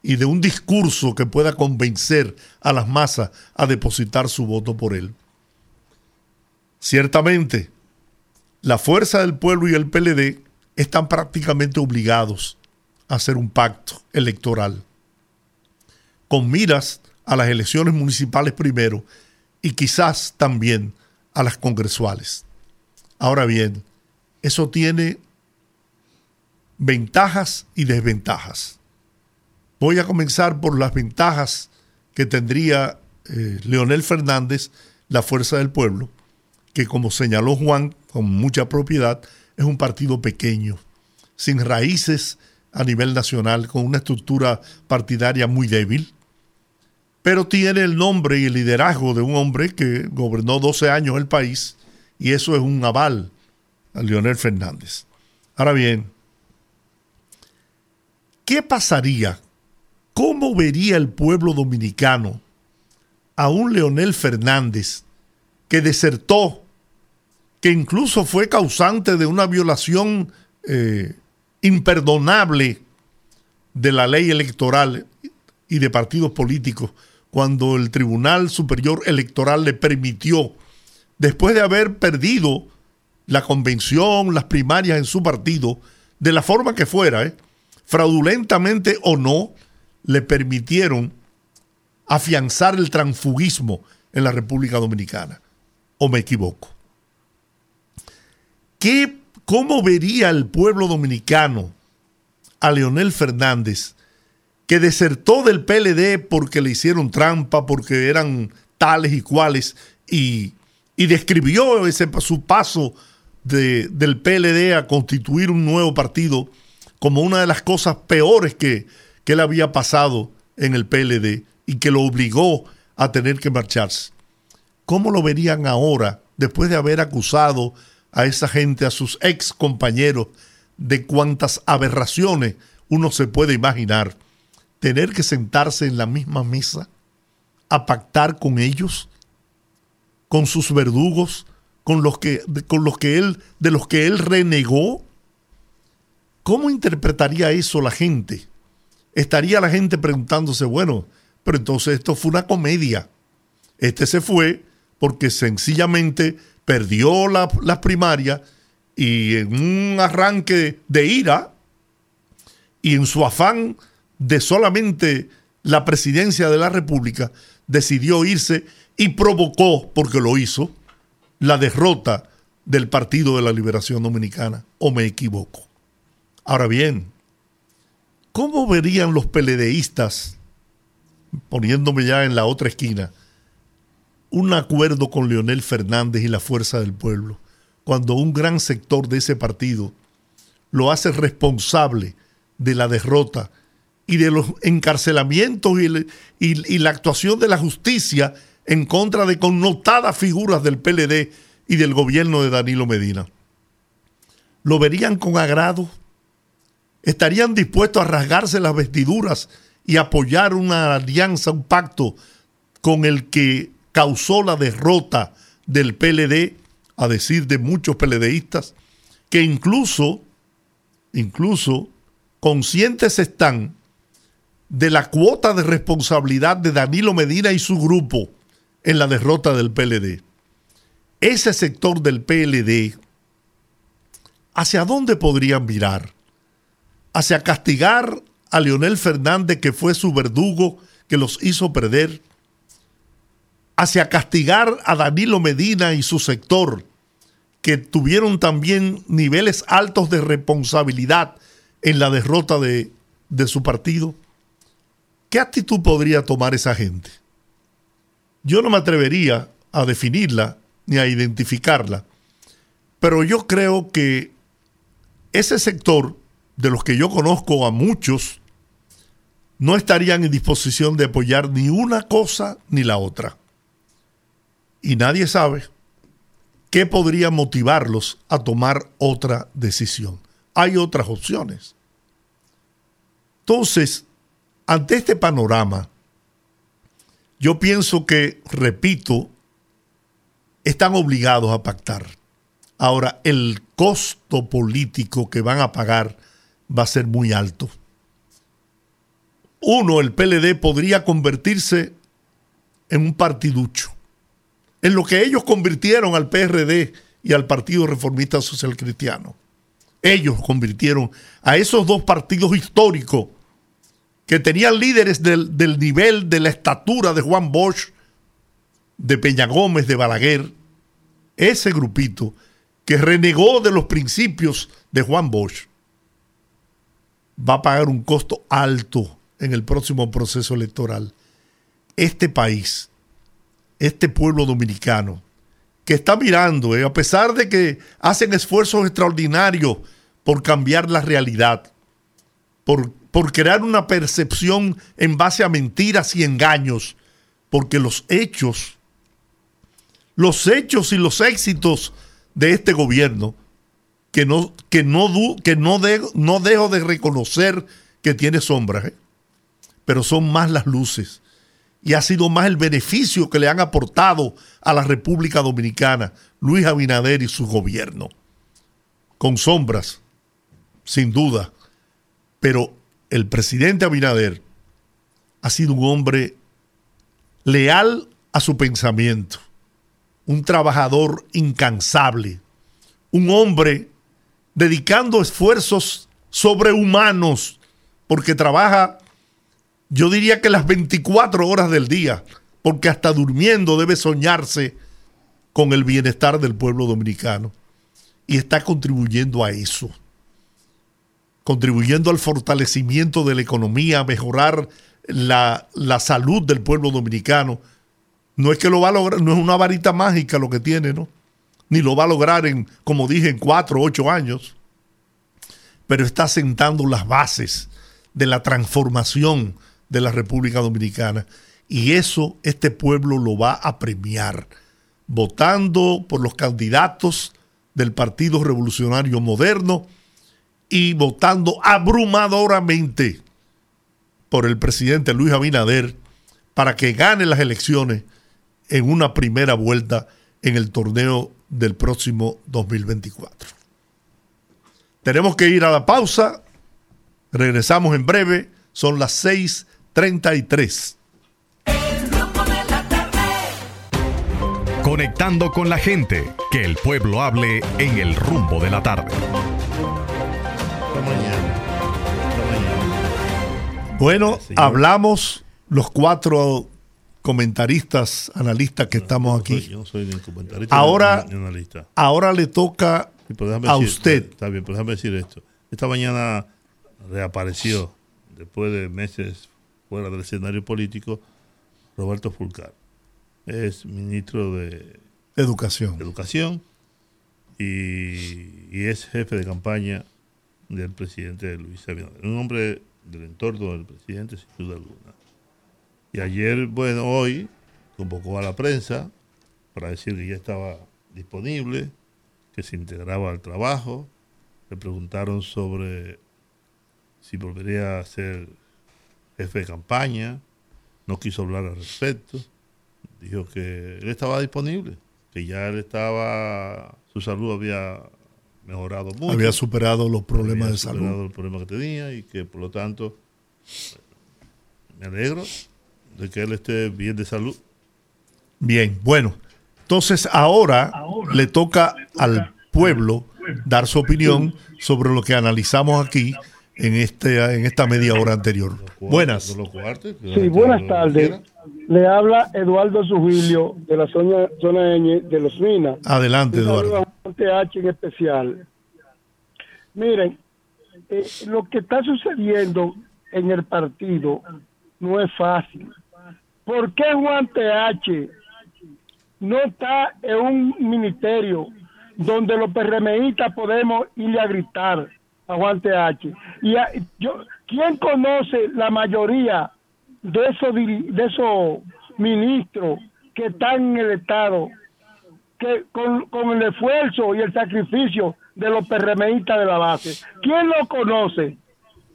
y de un discurso que pueda convencer a las masas a depositar su voto por él. Ciertamente, la Fuerza del Pueblo y el PLD están prácticamente obligados a hacer un pacto electoral con miras a las elecciones municipales primero y quizás también a las congresuales. Ahora bien, eso tiene ventajas y desventajas. Voy a comenzar por las ventajas que tendría eh, Leonel Fernández, la Fuerza del Pueblo, que como señaló Juan con mucha propiedad, es un partido pequeño, sin raíces a nivel nacional, con una estructura partidaria muy débil, pero tiene el nombre y el liderazgo de un hombre que gobernó 12 años el país, y eso es un aval a Leonel Fernández. Ahora bien, ¿qué pasaría? ¿Cómo vería el pueblo dominicano a un Leonel Fernández que desertó, que incluso fue causante de una violación eh, imperdonable de la ley electoral y de partidos políticos, cuando el Tribunal Superior Electoral le permitió, después de haber perdido la convención, las primarias en su partido, de la forma que fuera, ¿eh? fraudulentamente o no, le permitieron afianzar el transfugismo en la República Dominicana. ¿O me equivoco? ¿Qué, ¿Cómo vería el pueblo dominicano a Leonel Fernández, que desertó del PLD porque le hicieron trampa, porque eran tales y cuales, y, y describió ese, su paso de, del PLD a constituir un nuevo partido como una de las cosas peores que, que le había pasado en el PLD y que lo obligó a tener que marcharse. ¿Cómo lo verían ahora, después de haber acusado a esa gente, a sus ex compañeros, de cuántas aberraciones uno se puede imaginar? Tener que sentarse en la misma mesa, a pactar con ellos, con sus verdugos, con los que, con los que él, de los que él renegó. ¿Cómo interpretaría eso la gente? Estaría la gente preguntándose, bueno, pero entonces esto fue una comedia. Este se fue porque sencillamente perdió las primarias y en un arranque de ira y en su afán de solamente la presidencia de la República, decidió irse y provocó, porque lo hizo, la derrota del Partido de la Liberación Dominicana, o me equivoco. Ahora bien, ¿cómo verían los peledeístas poniéndome ya en la otra esquina, un acuerdo con Leonel Fernández y la Fuerza del Pueblo, cuando un gran sector de ese partido lo hace responsable de la derrota y de los encarcelamientos y, la actuación de la justicia en contra de connotadas figuras del PLD y del gobierno de Danilo Medina. ¿Lo verían con agrado? ¿Estarían dispuestos a rasgarse las vestiduras y apoyar una alianza, un pacto con el que causó la derrota del PLD, a decir de muchos PLDistas, que incluso, incluso conscientes están de la cuota de responsabilidad de Danilo Medina y su grupo en la derrota del PLD. Ese sector del PLD, ¿hacia dónde podrían mirar? ¿Hacia castigar a Leonel Fernández, que fue su verdugo, que los hizo perder, hacia castigar a Danilo Medina y su sector, que tuvieron también niveles altos de responsabilidad en la derrota de, de su partido? ¿Qué actitud podría tomar esa gente? Yo no me atrevería a definirla ni a identificarla, pero yo creo que ese sector, de los que yo conozco a muchos, no estarían en disposición de apoyar ni una cosa ni la otra. Y nadie sabe qué podría motivarlos a tomar otra decisión. Hay otras opciones. Entonces, ante este panorama, yo pienso que, repito, están obligados a pactar. Ahora, el costo político que van a pagar va a ser muy alto uno, el PLD, podría convertirse en un partiducho. En lo que ellos convirtieron al PRD y al Partido Reformista Social Cristiano. Ellos convirtieron a esos dos partidos históricos que tenían líderes del, del nivel de la estatura de Juan Bosch, de Peña Gómez, de Balaguer, ese grupito que renegó de los principios de Juan Bosch, va a pagar un costo alto en el próximo proceso electoral. Este país, este pueblo dominicano, que está mirando, eh, a pesar de que hacen esfuerzos extraordinarios por cambiar la realidad, por, por crear una percepción en base a mentiras y engaños, porque los hechos, los hechos y los éxitos de este gobierno, que no, que no, que no, de- no dejo de reconocer que tiene sombras, ¿eh? pero son más las luces. Y ha sido más el beneficio que le han aportado a la República Dominicana Luis Abinader y su gobierno. Con sombras, sin duda. Pero el presidente Abinader ha sido un hombre leal a su pensamiento, un trabajador incansable, un hombre dedicando esfuerzos sobrehumanos, porque trabaja, yo diría que las 24 horas del día, porque hasta durmiendo debe soñarse con el bienestar del pueblo dominicano. Y está contribuyendo a eso, contribuyendo al fortalecimiento de la economía, a mejorar la, la salud del pueblo dominicano. No es que lo va a lograr, no es una varita mágica lo que tiene, ¿no? Ni lo va a lograr en, como dije, en cuatro o ocho años. Pero está sentando las bases de la transformación de la República Dominicana. Y eso este pueblo lo va a premiar, votando por los candidatos del Partido Revolucionario Moderno y votando abrumadoramente por el presidente Luis Abinader para que gane las elecciones en una primera vuelta en el torneo del próximo 2024. Tenemos que ir a la pausa. Regresamos en breve. Son las 6:33. Conectando con la gente, que el pueblo hable en el rumbo de la tarde. Hasta mañana. Hasta mañana. Bueno, hablamos los cuatro comentaristas, analistas que estamos soy- aquí. Yo no soy ni comentarista Ahora- ni, ni analista. Ahora le toca Sí, a decir- usted. Está bien, pero déjame decir esto. Esta mañana reapareció, después de meses fuera del escenario político, Roberto Fulcar. Es ministro de educación. Educación y, y es jefe de campaña del presidente Luis Abinader. Un hombre del entorno del presidente, sin duda alguna. Y ayer, bueno, hoy convocó a la prensa para decir que ya estaba disponible, que se integraba al trabajo. Le preguntaron sobre si volvería a ser jefe de campaña. No quiso hablar al respecto. Dijo que él estaba disponible, que ya él estaba, su salud había mejorado mucho. Había superado los problemas había de superado salud. el problema que tenía y que por lo tanto me alegro de que él esté bien de salud. Bien, bueno. Entonces ahora le toca al pueblo dar su opinión sobre lo que analizamos aquí en, este, en esta media hora anterior. Buenas. Sí, buenas tardes. Le habla Eduardo Sujilio de la zona, zona Ñ de Los Minas. Adelante, Eduardo. TH en especial. Miren, eh, lo que está sucediendo en el partido no es fácil. ¿Por qué Juan TH no está en un ministerio donde los PRMistas podemos irle a gritar a Juan TH? Y a- yo, ¿Quién conoce la mayoría de esos, de esos ministros que están en el Estado que con, con el esfuerzo y el sacrificio de los PRMistas de la base. ¿Quién lo conoce?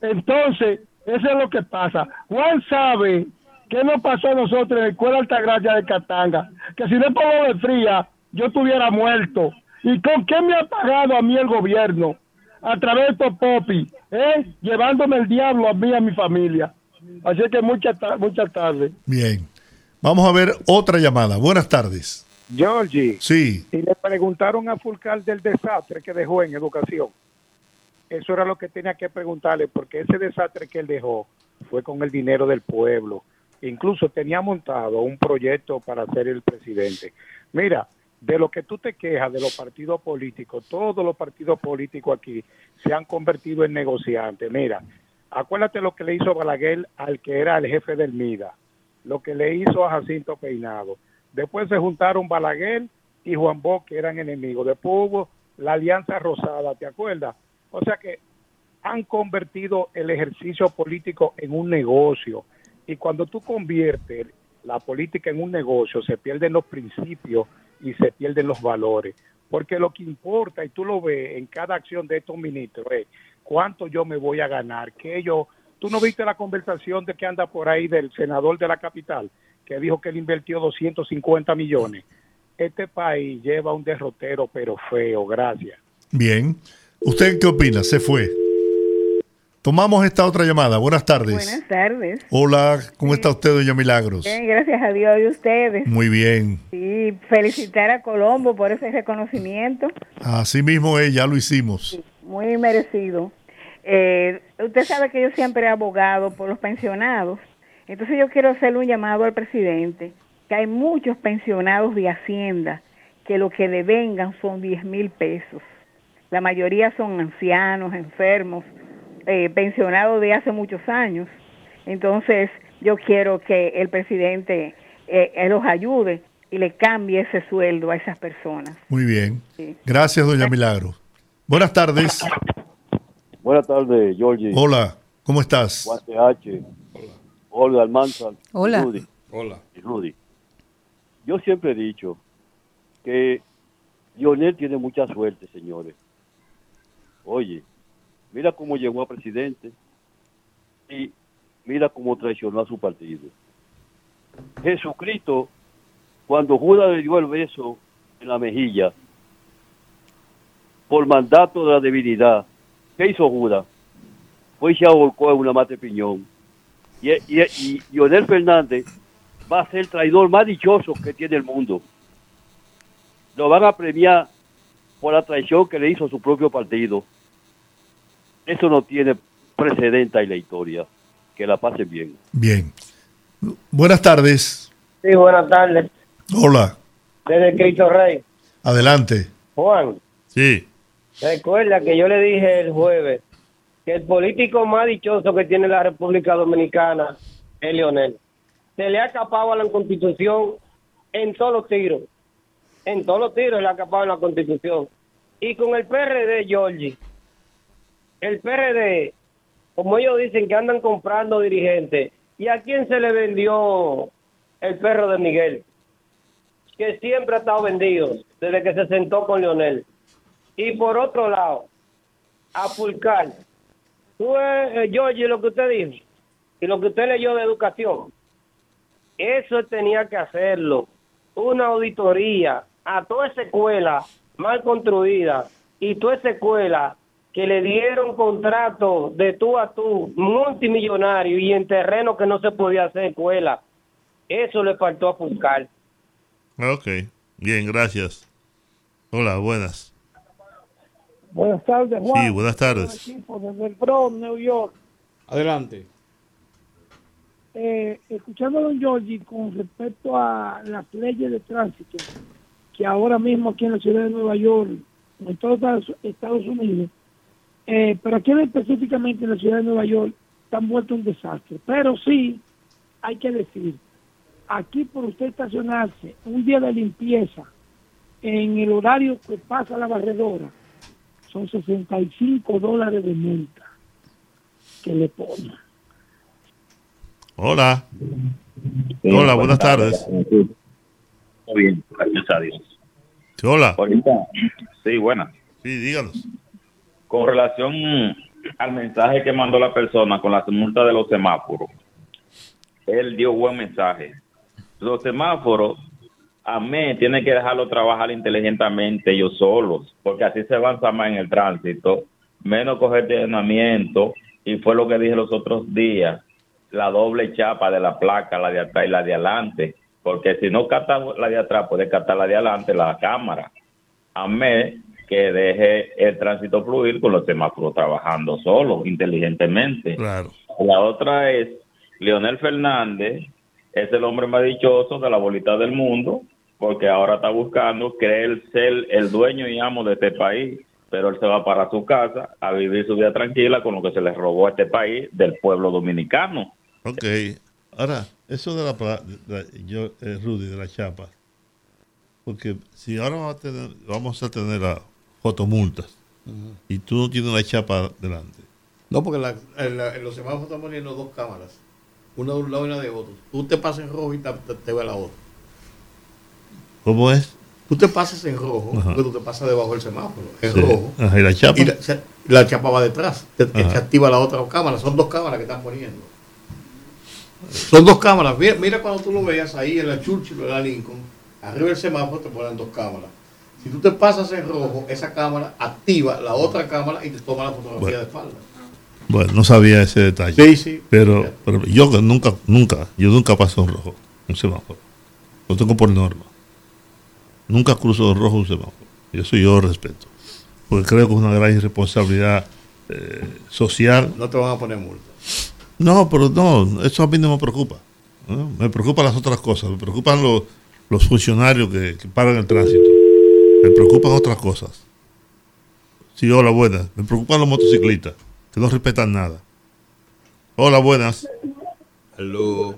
Entonces, eso es lo que pasa. Juan sabe qué nos pasó a nosotros en la Escuela Altagracia de Catanga, que si no por de fría, yo estuviera muerto. ¿Y con qué me ha pagado a mí el gobierno? A través de popis, ¿eh? llevándome el diablo a mí y a mi familia. Así que muchas ta- muchas tardes. Bien. Vamos a ver otra llamada. Buenas tardes. Georgie, Sí, y le preguntaron a Fulcar del desastre que dejó en educación. Eso era lo que tenía que preguntarle, porque ese desastre que él dejó fue con el dinero del pueblo. Incluso tenía montado un proyecto para ser el presidente. Mira, de lo que tú te quejas de los partidos políticos, todos los partidos políticos aquí se han convertido en negociantes. Mira, acuérdate lo que le hizo Balaguer al que era el jefe del MIDA, lo que le hizo a Jacinto Peinado. Después se juntaron Balaguer y Juan Bosch, que eran enemigos. Después hubo la Alianza Rosada, ¿te acuerdas? O sea que han convertido el ejercicio político en un negocio. Y cuando tú conviertes la política en un negocio, se pierden los principios y se pierden los valores. Porque lo que importa, y tú lo ves en cada acción de estos ministros, es cuánto yo me voy a ganar, que yo... Tú no viste la conversación de que anda por ahí del senador de la capital, que dijo que él invirtió 250 millones. Este país lleva un derrotero, pero feo, gracias. bien. ¿Usted qué opina? Se fue. Tomamos esta otra llamada. Buenas tardes. Buenas tardes. Hola, ¿cómo está usted, doña Milagros? Bien, gracias a Dios y ustedes. Muy bien. Sí, felicitar a Colombo por ese reconocimiento, Así mismo es, ya lo hicimos. muy merecido. Eh, usted sabe que yo siempre he abogado por los pensionados, entonces yo quiero hacerle un llamado al presidente, que hay muchos pensionados de Hacienda que lo que devengan son 10 mil pesos. La mayoría son ancianos, enfermos, eh, pensionados de hace muchos años. Entonces, yo quiero que el presidente eh, los ayude y le cambie ese sueldo a esas personas. Muy bien. Sí. Gracias, doña Milagros. Buenas tardes. Buenas tardes, Georgie. Hola, ¿cómo estás? Juan. Hola. Rudy. Hola. y Rudy. Yo siempre he dicho que Lionel tiene mucha suerte, señores. Oye, mira cómo llegó a presidente y mira cómo traicionó a su partido. Jesucristo, cuando Judas le dio el beso en la mejilla, por mandato de la debilidad, ¿qué hizo Judas? Fue y se ahorcó en una mate piñón. Y, y, Fernández va a ser el traidor más dichoso que tiene el mundo. Lo van a premiar por la traición que le hizo a su propio partido. Eso no tiene precedente en la historia. Que la pasen bien. Bien. Buenas tardes. Sí, buenas tardes. Hola, Desde Cristo Rey. adelante. Juan, Sí. recuerda que yo le dije el jueves que el político más dichoso que tiene la República Dominicana es Leonel. Se le ha escapado a la Constitución en todos los tiros. En todos los tiros le ha escapado a la Constitución. Y con el PRD, Georgie, el PRD, como ellos dicen que andan comprando dirigentes, ¿y a quién se le vendió el perro de Miguel? que siempre ha estado vendido desde que se sentó con Leonel. Y por otro lado, a Fulcar, tú, eh, Georgie, lo que usted dijo y lo que usted leyó de educación, eso tenía que hacerlo. Una auditoría a toda esa escuela mal construida y toda esa escuela que le dieron contrato de tú a tú, multimillonario y en terreno que no se podía hacer escuela. Eso le faltó a Fulcar. Ok. Bien, gracias. Hola, buenas. Buenas tardes, Juan. Sí, buenas tardes. Equipo desde el Bronx, New York. Adelante. Eh, escuchando a don Giorgi con respecto a las leyes de tránsito, que ahora mismo aquí en la ciudad de Nueva York, en todos Estados Unidos, eh, pero aquí específicamente en la ciudad de Nueva York, están vuelto un desastre. Pero sí, hay que decir, aquí por usted estacionarse un día de limpieza en el horario que pasa la barredora, son 65 dólares de multa que le ponen. Hola. Hola, buenas tardes. Muy bien, gracias a Dios. Hola. Ahorita, sí, buena. Sí, díganos. Con relación al mensaje que mandó la persona con la multa de los semáforos, él dio buen mensaje. Los semáforos, a mí, tienen que dejarlo trabajar inteligentemente ellos solos, porque así se avanza más en el tránsito, menos coger entrenamiento, y fue lo que dije los otros días, la doble chapa de la placa, la de atrás y la de adelante. porque si no cata la de atrás, puede catar la de adelante, la cámara. Amé que deje el tránsito fluir con los semáforos trabajando solo, inteligentemente. Claro. La otra es, Leonel Fernández es el hombre más dichoso de la bolita del mundo, porque ahora está buscando creer ser el dueño y amo de este país, pero él se va para su casa a vivir su vida tranquila con lo que se le robó a este país del pueblo dominicano. Ok. Ahora, eso de la, de la- yo, eh, Rudy, de la chapa, porque si ahora vamos a tener, vamos a tener las fotomultas y tú no tienes la chapa delante, No, porque la- en, la- en los semáforos están poniendo dos cámaras. Una de un lado y una de otro. Tú te pasas en rojo y te, te- te ve la otra. ¿cómo es? Tú te pasas en rojo, Ajá. porque tú te pasas debajo del semáforo. En Sí. rojo. Ajá, ¿y la chapa? Y la, se- la chapa va detrás. Te, activa la otra cámara. Son dos cámaras que están poniendo. Son dos cámaras. Mira, mira cuando tú lo veas ahí en la Churchill o en la Lincoln. Arriba del semáforo te ponen dos cámaras. Si tú te pasas en rojo, esa cámara activa la otra cámara y te toma la fotografía Bueno. de espalda. Bueno, no sabía ese detalle. Sí, sí. Pero, pero yo nunca, nunca, yo nunca paso en rojo, un semáforo. Lo tengo por norma. Nunca cruzo en rojo un semáforo. Y eso yo respeto. Porque creo que es una gran irresponsabilidad eh, social. No te van a poner multa. No, pero no, eso a mí no me preocupa. ¿no? Me preocupan las otras cosas. Me preocupan los, los funcionarios que, que paran el tránsito. Me preocupan otras cosas. Sí, hola, buenas. Me preocupan los motociclistas, que no respetan nada. Hola, buenas. Hello.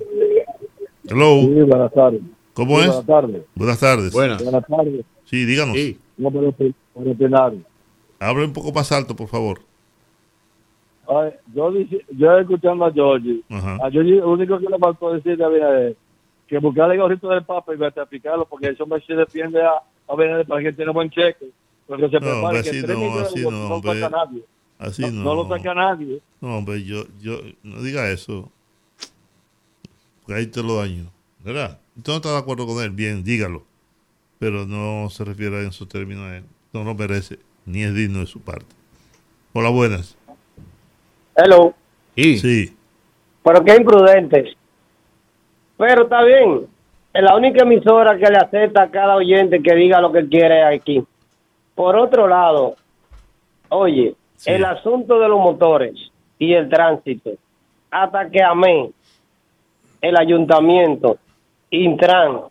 Hello. buenas tardes. ¿Cómo Sí, es? buenas tardes. Buenas tardes. Buenas. Buenas tardes. Sí, díganos. No, pero, pero, pero, Hable un poco más alto, por favor. Ay, yo, yo escuchando a Georgie, Ajá. a Georgie lo único que le faltó decirle a Abinader que buscarle el gorrito del Papa y vete a picarlo porque eso me se defiende a a Abinader para que tiene buen cheque. Porque se No, prepare hombre, que tres no, millones así no, no, no saca nadie. Así no, no. no lo saca nadie. No, hombre, yo, yo, no diga eso. Porque ahí te lo daño. ¿Verdad? Usted no está de acuerdo con él, bien, dígalo. Pero no se refiere en su término a él. No lo merece, ni es digno de su parte. Hola, buenas. Hello. Sí. Pero qué imprudentes. Pero está bien. Es la única emisora que le acepta a cada oyente que diga lo que quiere aquí. Por otro lado, oye, el asunto de los motores y el tránsito, hasta que amén, el ayuntamiento, Intran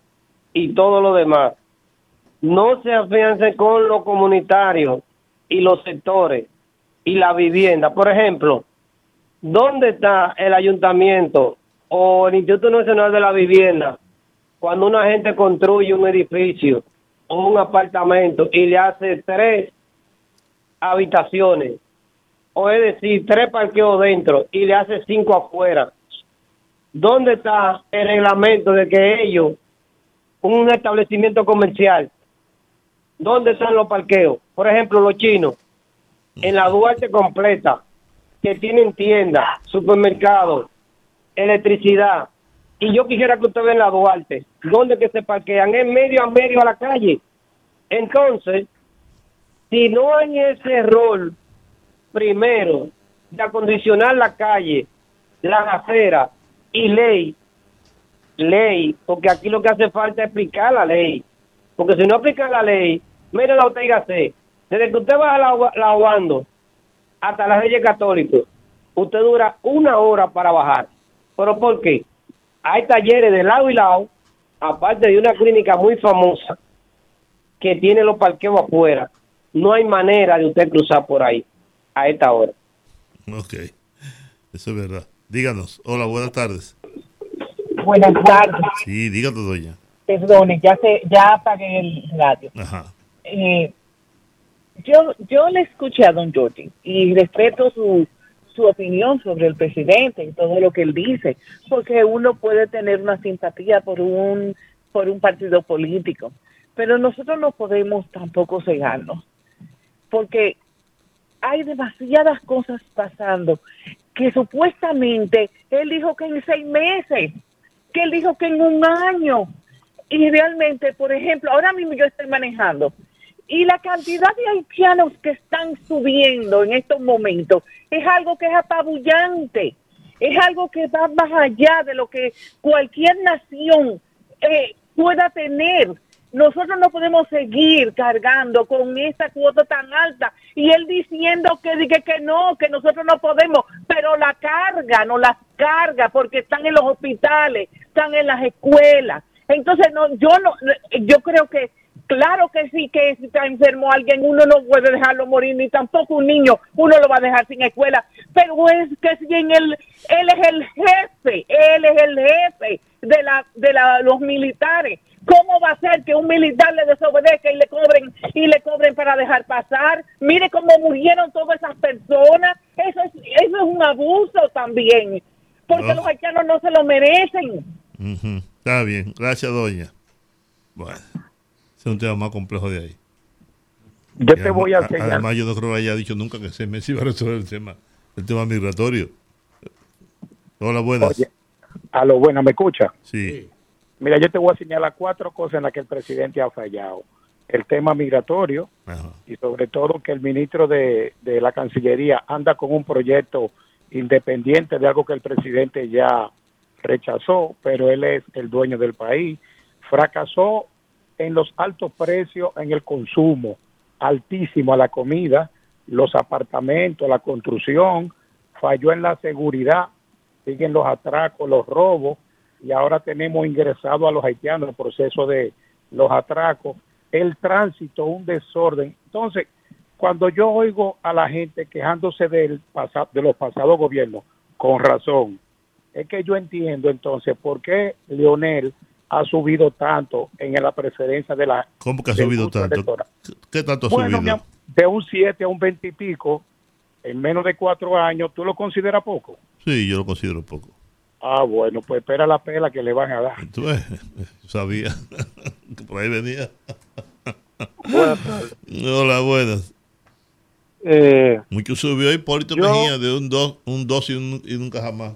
y todo lo demás, no se afiancen con los comunitarios y los sectores y la vivienda. Por ejemplo, ¿dónde está el ayuntamiento o el Instituto Nacional de la Vivienda cuando una gente construye un edificio o un apartamento y le hace tres habitaciones? O es decir, tres parqueos dentro y le hace cinco afuera. ¿Dónde está el reglamento de que ellos, un establecimiento comercial, dónde están los parqueos? Por ejemplo, los chinos, en la Duarte completa, que tienen tiendas, supermercados, electricidad. Y yo quisiera que usted vea en la Duarte, donde que se parquean, en medio a medio a la calle. Entonces, si no hay ese rol, primero, de acondicionar la calle, las aceras y ley, ley, porque aquí lo que hace falta es explicar la ley. Porque si no aplica la ley, mire la usted desde que usted va a la, la Obando hasta las Reyes Católicos, usted dura una hora para bajar. ¿Pero por qué? Hay talleres de lado y lado, aparte de una clínica muy famosa que tiene los parqueos afuera. No hay manera de usted cruzar por ahí a esta hora. Ok. Eso es verdad. Díganos. Hola, buenas tardes. Buenas tardes. Sí, díganos, doña. Perdone, ya se, ya apagué el radio. Ajá. Eh, yo, yo le escuché a don Jordi y respeto su, su opinión sobre el presidente y todo lo que él dice, porque uno puede tener una simpatía por un, por un partido político, pero nosotros no podemos tampoco cegarnos, porque hay demasiadas cosas pasando que supuestamente él dijo que en seis meses, que él dijo que en un año, y realmente, por ejemplo, ahora mismo yo estoy manejando y la cantidad de haitianos que están subiendo en estos momentos es algo que es apabullante, es algo que va más allá de lo que cualquier nación eh, pueda tener. Nosotros no podemos seguir cargando con esa cuota tan alta y él diciendo que, que, que no, que nosotros no podemos, pero la carga, no la carga porque están en los hospitales, están en las escuelas. Entonces, no, yo no, yo creo que Claro que sí, que si está enfermo alguien, uno no puede dejarlo morir, ni tampoco un niño, uno lo va a dejar sin escuela. Pero es que si en él, él es el jefe, él es el jefe de, la, de la, los militares. ¿Cómo va a ser que un militar le desobedezca y le cobren y le cobren para dejar pasar? Mire cómo murieron todas esas personas. Eso es, eso es un abuso también, porque No. los haitianos no se lo merecen. Está bien, gracias, doña. Bueno, es un tema más complejo de ahí. Yo Y te además- voy a enseñar. Además, yo no creo que haya dicho nunca que se me iba a resolver el tema, el tema migratorio. Hola, buenas. Oye, a lo bueno, ¿me escucha? Sí. Mira, yo te voy a señalar cuatro cosas en las que el presidente ha fallado. El tema migratorio y sobre todo que el ministro de, de la Cancillería anda con un proyecto independiente de algo que el presidente ya rechazó, pero él es el dueño del país. Fracasó en los altos precios en el consumo, altísimo a la comida, los apartamentos, la construcción, falló en la seguridad, siguen los atracos, los robos, y ahora tenemos ingresado a los haitianos el proceso de los atracos, el tránsito, un desorden. Entonces, cuando yo oigo a la gente quejándose del pasa- de los pasados gobiernos, con razón, es que yo entiendo entonces por qué Leonel ha subido tanto en la preferencia de la... ¿Cómo que ha subido tanto? electoral. ¿Qué- ¿Qué tanto ha Bueno, subido? de un 7 a un 20 y pico, en menos de cuatro años, ¿tú lo consideras poco? Sí, yo lo considero poco. Ah, bueno, pues espera la pela que le van a dar. Tú ves, sabía que por ahí venía. Buenas tardes. Hola, buenas. Eh, Mucho subió Hipólito yo- Mejía de un 2 un dos y, un- y nunca jamás.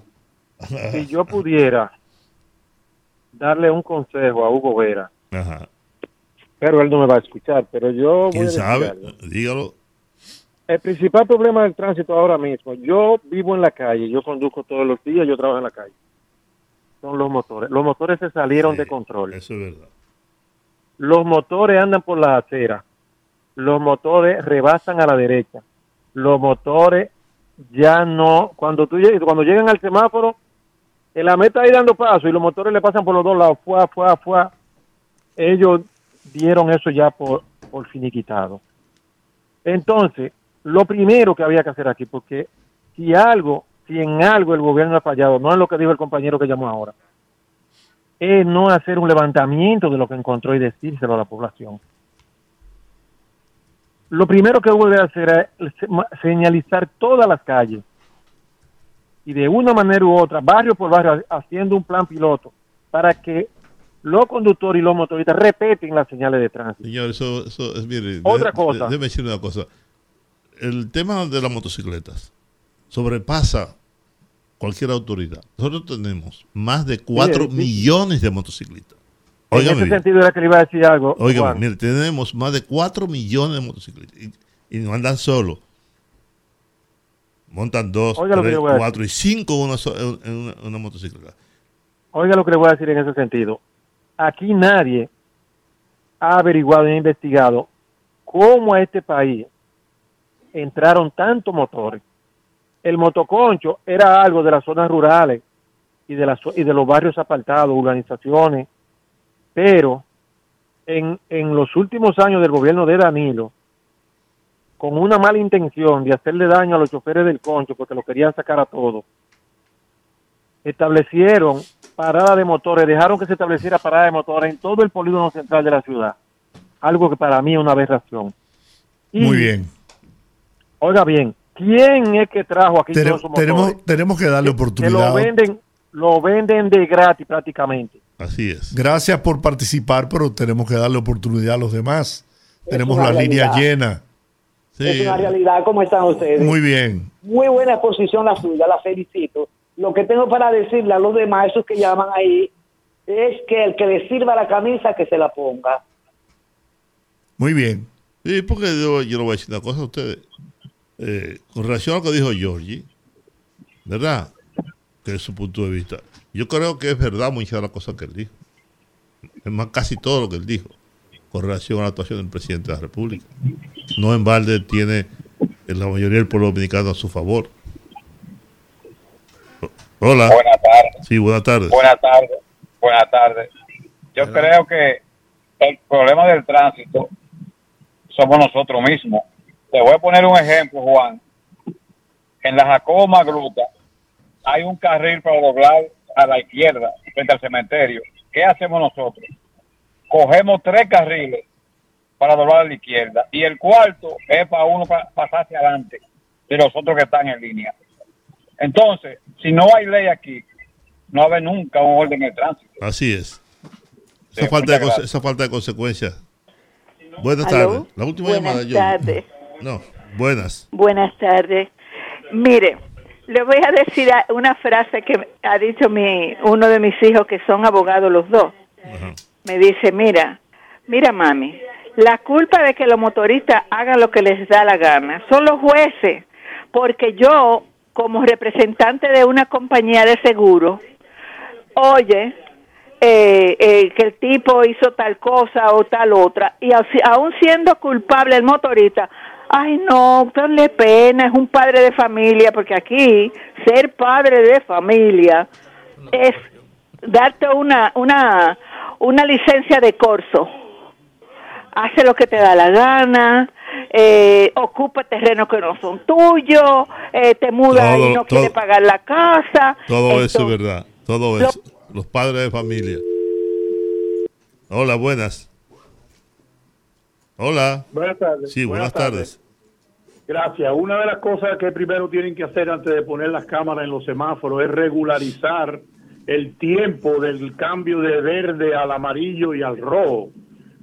si yo pudiera darle un consejo a Hugo Vera, Ajá. pero él no me va a escuchar, pero yo voy a ¿Quién sabe? Dígalo. El principal problema del tránsito ahora mismo, yo vivo en la calle, yo conduzco todos los días, yo trabajo en la calle. Son los motores. Los motores se salieron de control. Eso es verdad. Los motores andan por la acera. Los motores rebasan a la derecha. Los motores ya no, cuando tú cuando llegan al semáforo, en la meta ahí dando paso y los motores le pasan por los dos lados, fuá, fuá, fuá. Ellos dieron eso ya por, por finiquitado. Entonces, lo primero que había que hacer aquí, porque si algo, si en algo el gobierno ha fallado, no es lo que dijo el compañero que llamó ahora, es no hacer un levantamiento de lo que encontró y decírselo a la población. Lo primero que hubo de hacer es señalizar todas las calles y de una manera u otra, barrio por barrio, ha- haciendo un plan piloto para que los conductores y los motoristas repeten las señales de tránsito. Señor, eso, eso es, mire, Otra de- cosa. de- déjeme decir una cosa. El tema de las motocicletas sobrepasa cualquier autoridad. Nosotros tenemos más de 4 Sí, sí. millones de motocicletas. En Óigame ese bien. sentido era que le iba a decir algo. Juan. mire, tenemos más de 4 millones de motocicletas y, y no andan solos. Montan dos, Oiga tres, cuatro y cinco una en una, una motocicleta. Oiga lo que le voy a decir en ese sentido. Aquí nadie ha averiguado e investigado cómo a este país entraron tantos motores. El motoconcho era algo de las zonas rurales y de, las, y de los barrios apartados, urbanizaciones, pero en, en los últimos años del gobierno de Danilo, con una mala intención de hacerle daño a los choferes del concho porque lo querían sacar a todos, establecieron parada de motores, dejaron que se estableciera parada de motores en todo el polígono central de la ciudad. Algo que para mí es una aberración. Y, Muy bien. Oiga bien, ¿quién es que trajo aquí Tenemos, todos esos motores? tenemos, tenemos que darle que lo oportunidad. venden, lo venden de gratis prácticamente. Así es. Gracias por participar, pero tenemos que darle oportunidad a los demás. tenemos la línea realidad. Es una realidad. ¿Cómo están ustedes? Muy bien. Muy buena exposición la suya, la felicito. Lo que tengo para decirle a los demás, esos que llaman ahí, es que el que le sirva la camisa, que se la ponga. Muy bien. Sí, porque yo, yo le voy a decir una cosa a ustedes. Eh, con relación a lo que dijo Georgie, ¿verdad? Que es su punto de vista. Yo creo que es verdad muchas de las cosas que él dijo. Es más, casi todo lo que él dijo con relación a la actuación del presidente de la República. No en balde tiene la mayoría del pueblo dominicano a su favor. Hola. Buenas tardes. Sí, buenas tardes. Buenas tardes. Buenas tardes. Yo creo que el problema del tránsito somos nosotros mismos. Te voy a poner un ejemplo, Juan. En la Jacobo Magruta hay un carril para doblar a la izquierda frente al cementerio. ¿Qué hacemos nosotros? Cogemos tres carriles para doblar a la izquierda y el cuarto es para uno pa- pasar hacia adelante de los otros que están en línea. Entonces, si no hay ley aquí, no va a haber nunca un orden en el tránsito. Así es. Sí, Esa, falta de, esa falta de consecuencias. Buenas tardes. La última Buenas llamada, yo. tardes. No, buenas. Buenas tardes. Mire, le voy a decir una frase que ha dicho mi uno de mis hijos que son abogados los dos. Me dice, mira, mira mami, la culpa de que los motoristas hagan lo que les da la gana son los jueces, porque yo como representante de una compañía de seguro, oye, eh, eh, que el tipo hizo tal cosa o tal otra, y aún siendo culpable el motorista, ay no, denle pena, es un padre de familia, porque aquí ser padre de familia es darte una, una, una licencia de corso. Hace lo que te da la gana, eh, ocupa terrenos que no son tuyos, eh, te muda Todo- y no quiere pagar la casa. Todo eso es verdad. Todo lo- eso. Los padres de familia. Hola, buenas. Hola. Buenas tardes. Sí, buenas, tardes. Gracias. Una de las cosas que primero tienen que hacer antes de poner las cámaras en los semáforos es regularizar el tiempo del cambio de verde al amarillo y al rojo.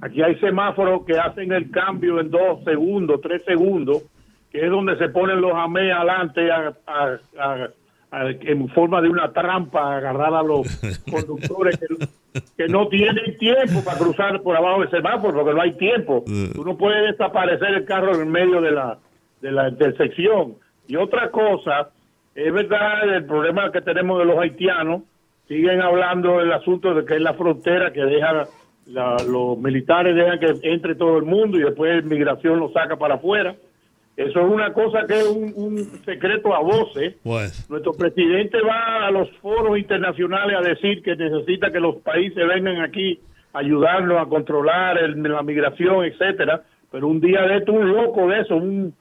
Aquí hay semáforos que hacen el cambio en dos segundos, tres segundos, que es donde se ponen los AME adelante a- a- a- a- en forma de una trampa a agarrar a los conductores que, que no tienen tiempo para cruzar por abajo del semáforo porque no hay tiempo. Tú no puedes desaparecer el carro en medio de la, de la intersección. Y otra cosa, es verdad el problema que tenemos de los haitianos, siguen hablando del asunto de que es la frontera que deja, la- los militares dejan que entre todo el mundo y después migración lo saca para afuera. Eso es una cosa que es un, un secreto a voces. Pues, Nuestro presidente va a los foros internacionales a decir que necesita que los países vengan aquí a ayudarnos a controlar el- la migración, etcétera. Pero un día de esto, un loco de eso, un,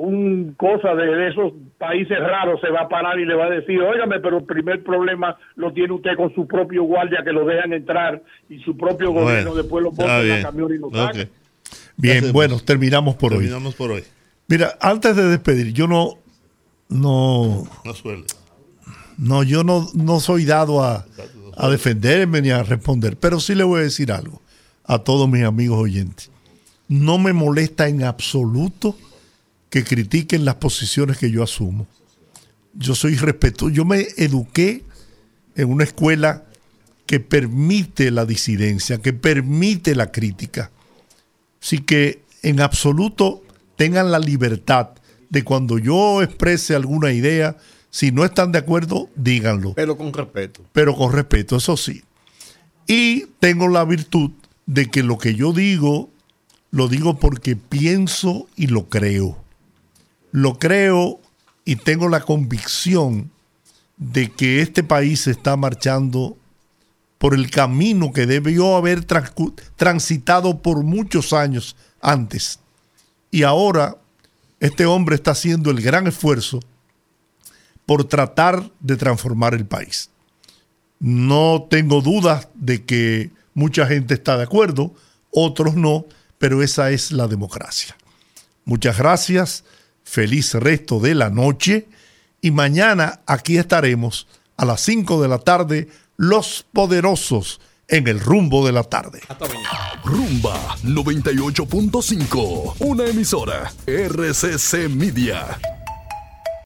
un cosa de, de esos países raros se va a parar y le va a decir, óigame, pero el primer problema lo tiene usted con su propio guardia que lo dejan entrar y su propio Bueno, gobierno después lo pone en la camión y lo saca. Bien, bueno, terminamos por hoy. Terminamos por hoy. Mira, antes de despedir, yo no, no, No suele. no, yo no, no soy dado a, a defenderme ni a responder, pero sí le voy a decir algo a todos mis amigos oyentes. No me molesta en absoluto que critiquen las posiciones que yo asumo. Yo soy respetuoso. Yo me eduqué en una escuela que permite la disidencia, que permite la crítica. Así que en absoluto tengan la libertad de cuando yo exprese alguna idea, si no están de acuerdo, díganlo. Pero con respeto. Pero con respeto, eso sí. Y tengo la virtud de que lo que yo digo, lo digo porque pienso y lo creo. Lo creo y tengo la convicción de que este país está marchando por el camino que debió haber transitado por muchos años antes. Y ahora este hombre está haciendo el gran esfuerzo por tratar de transformar el país. No tengo dudas de que mucha gente está de acuerdo, otros no, pero esa es la democracia. Muchas gracias, feliz resto de la noche y mañana aquí estaremos a las 5 de la tarde, los poderosos en el rumbo de la tarde. Rumba 98.5, una emisora RCC Media.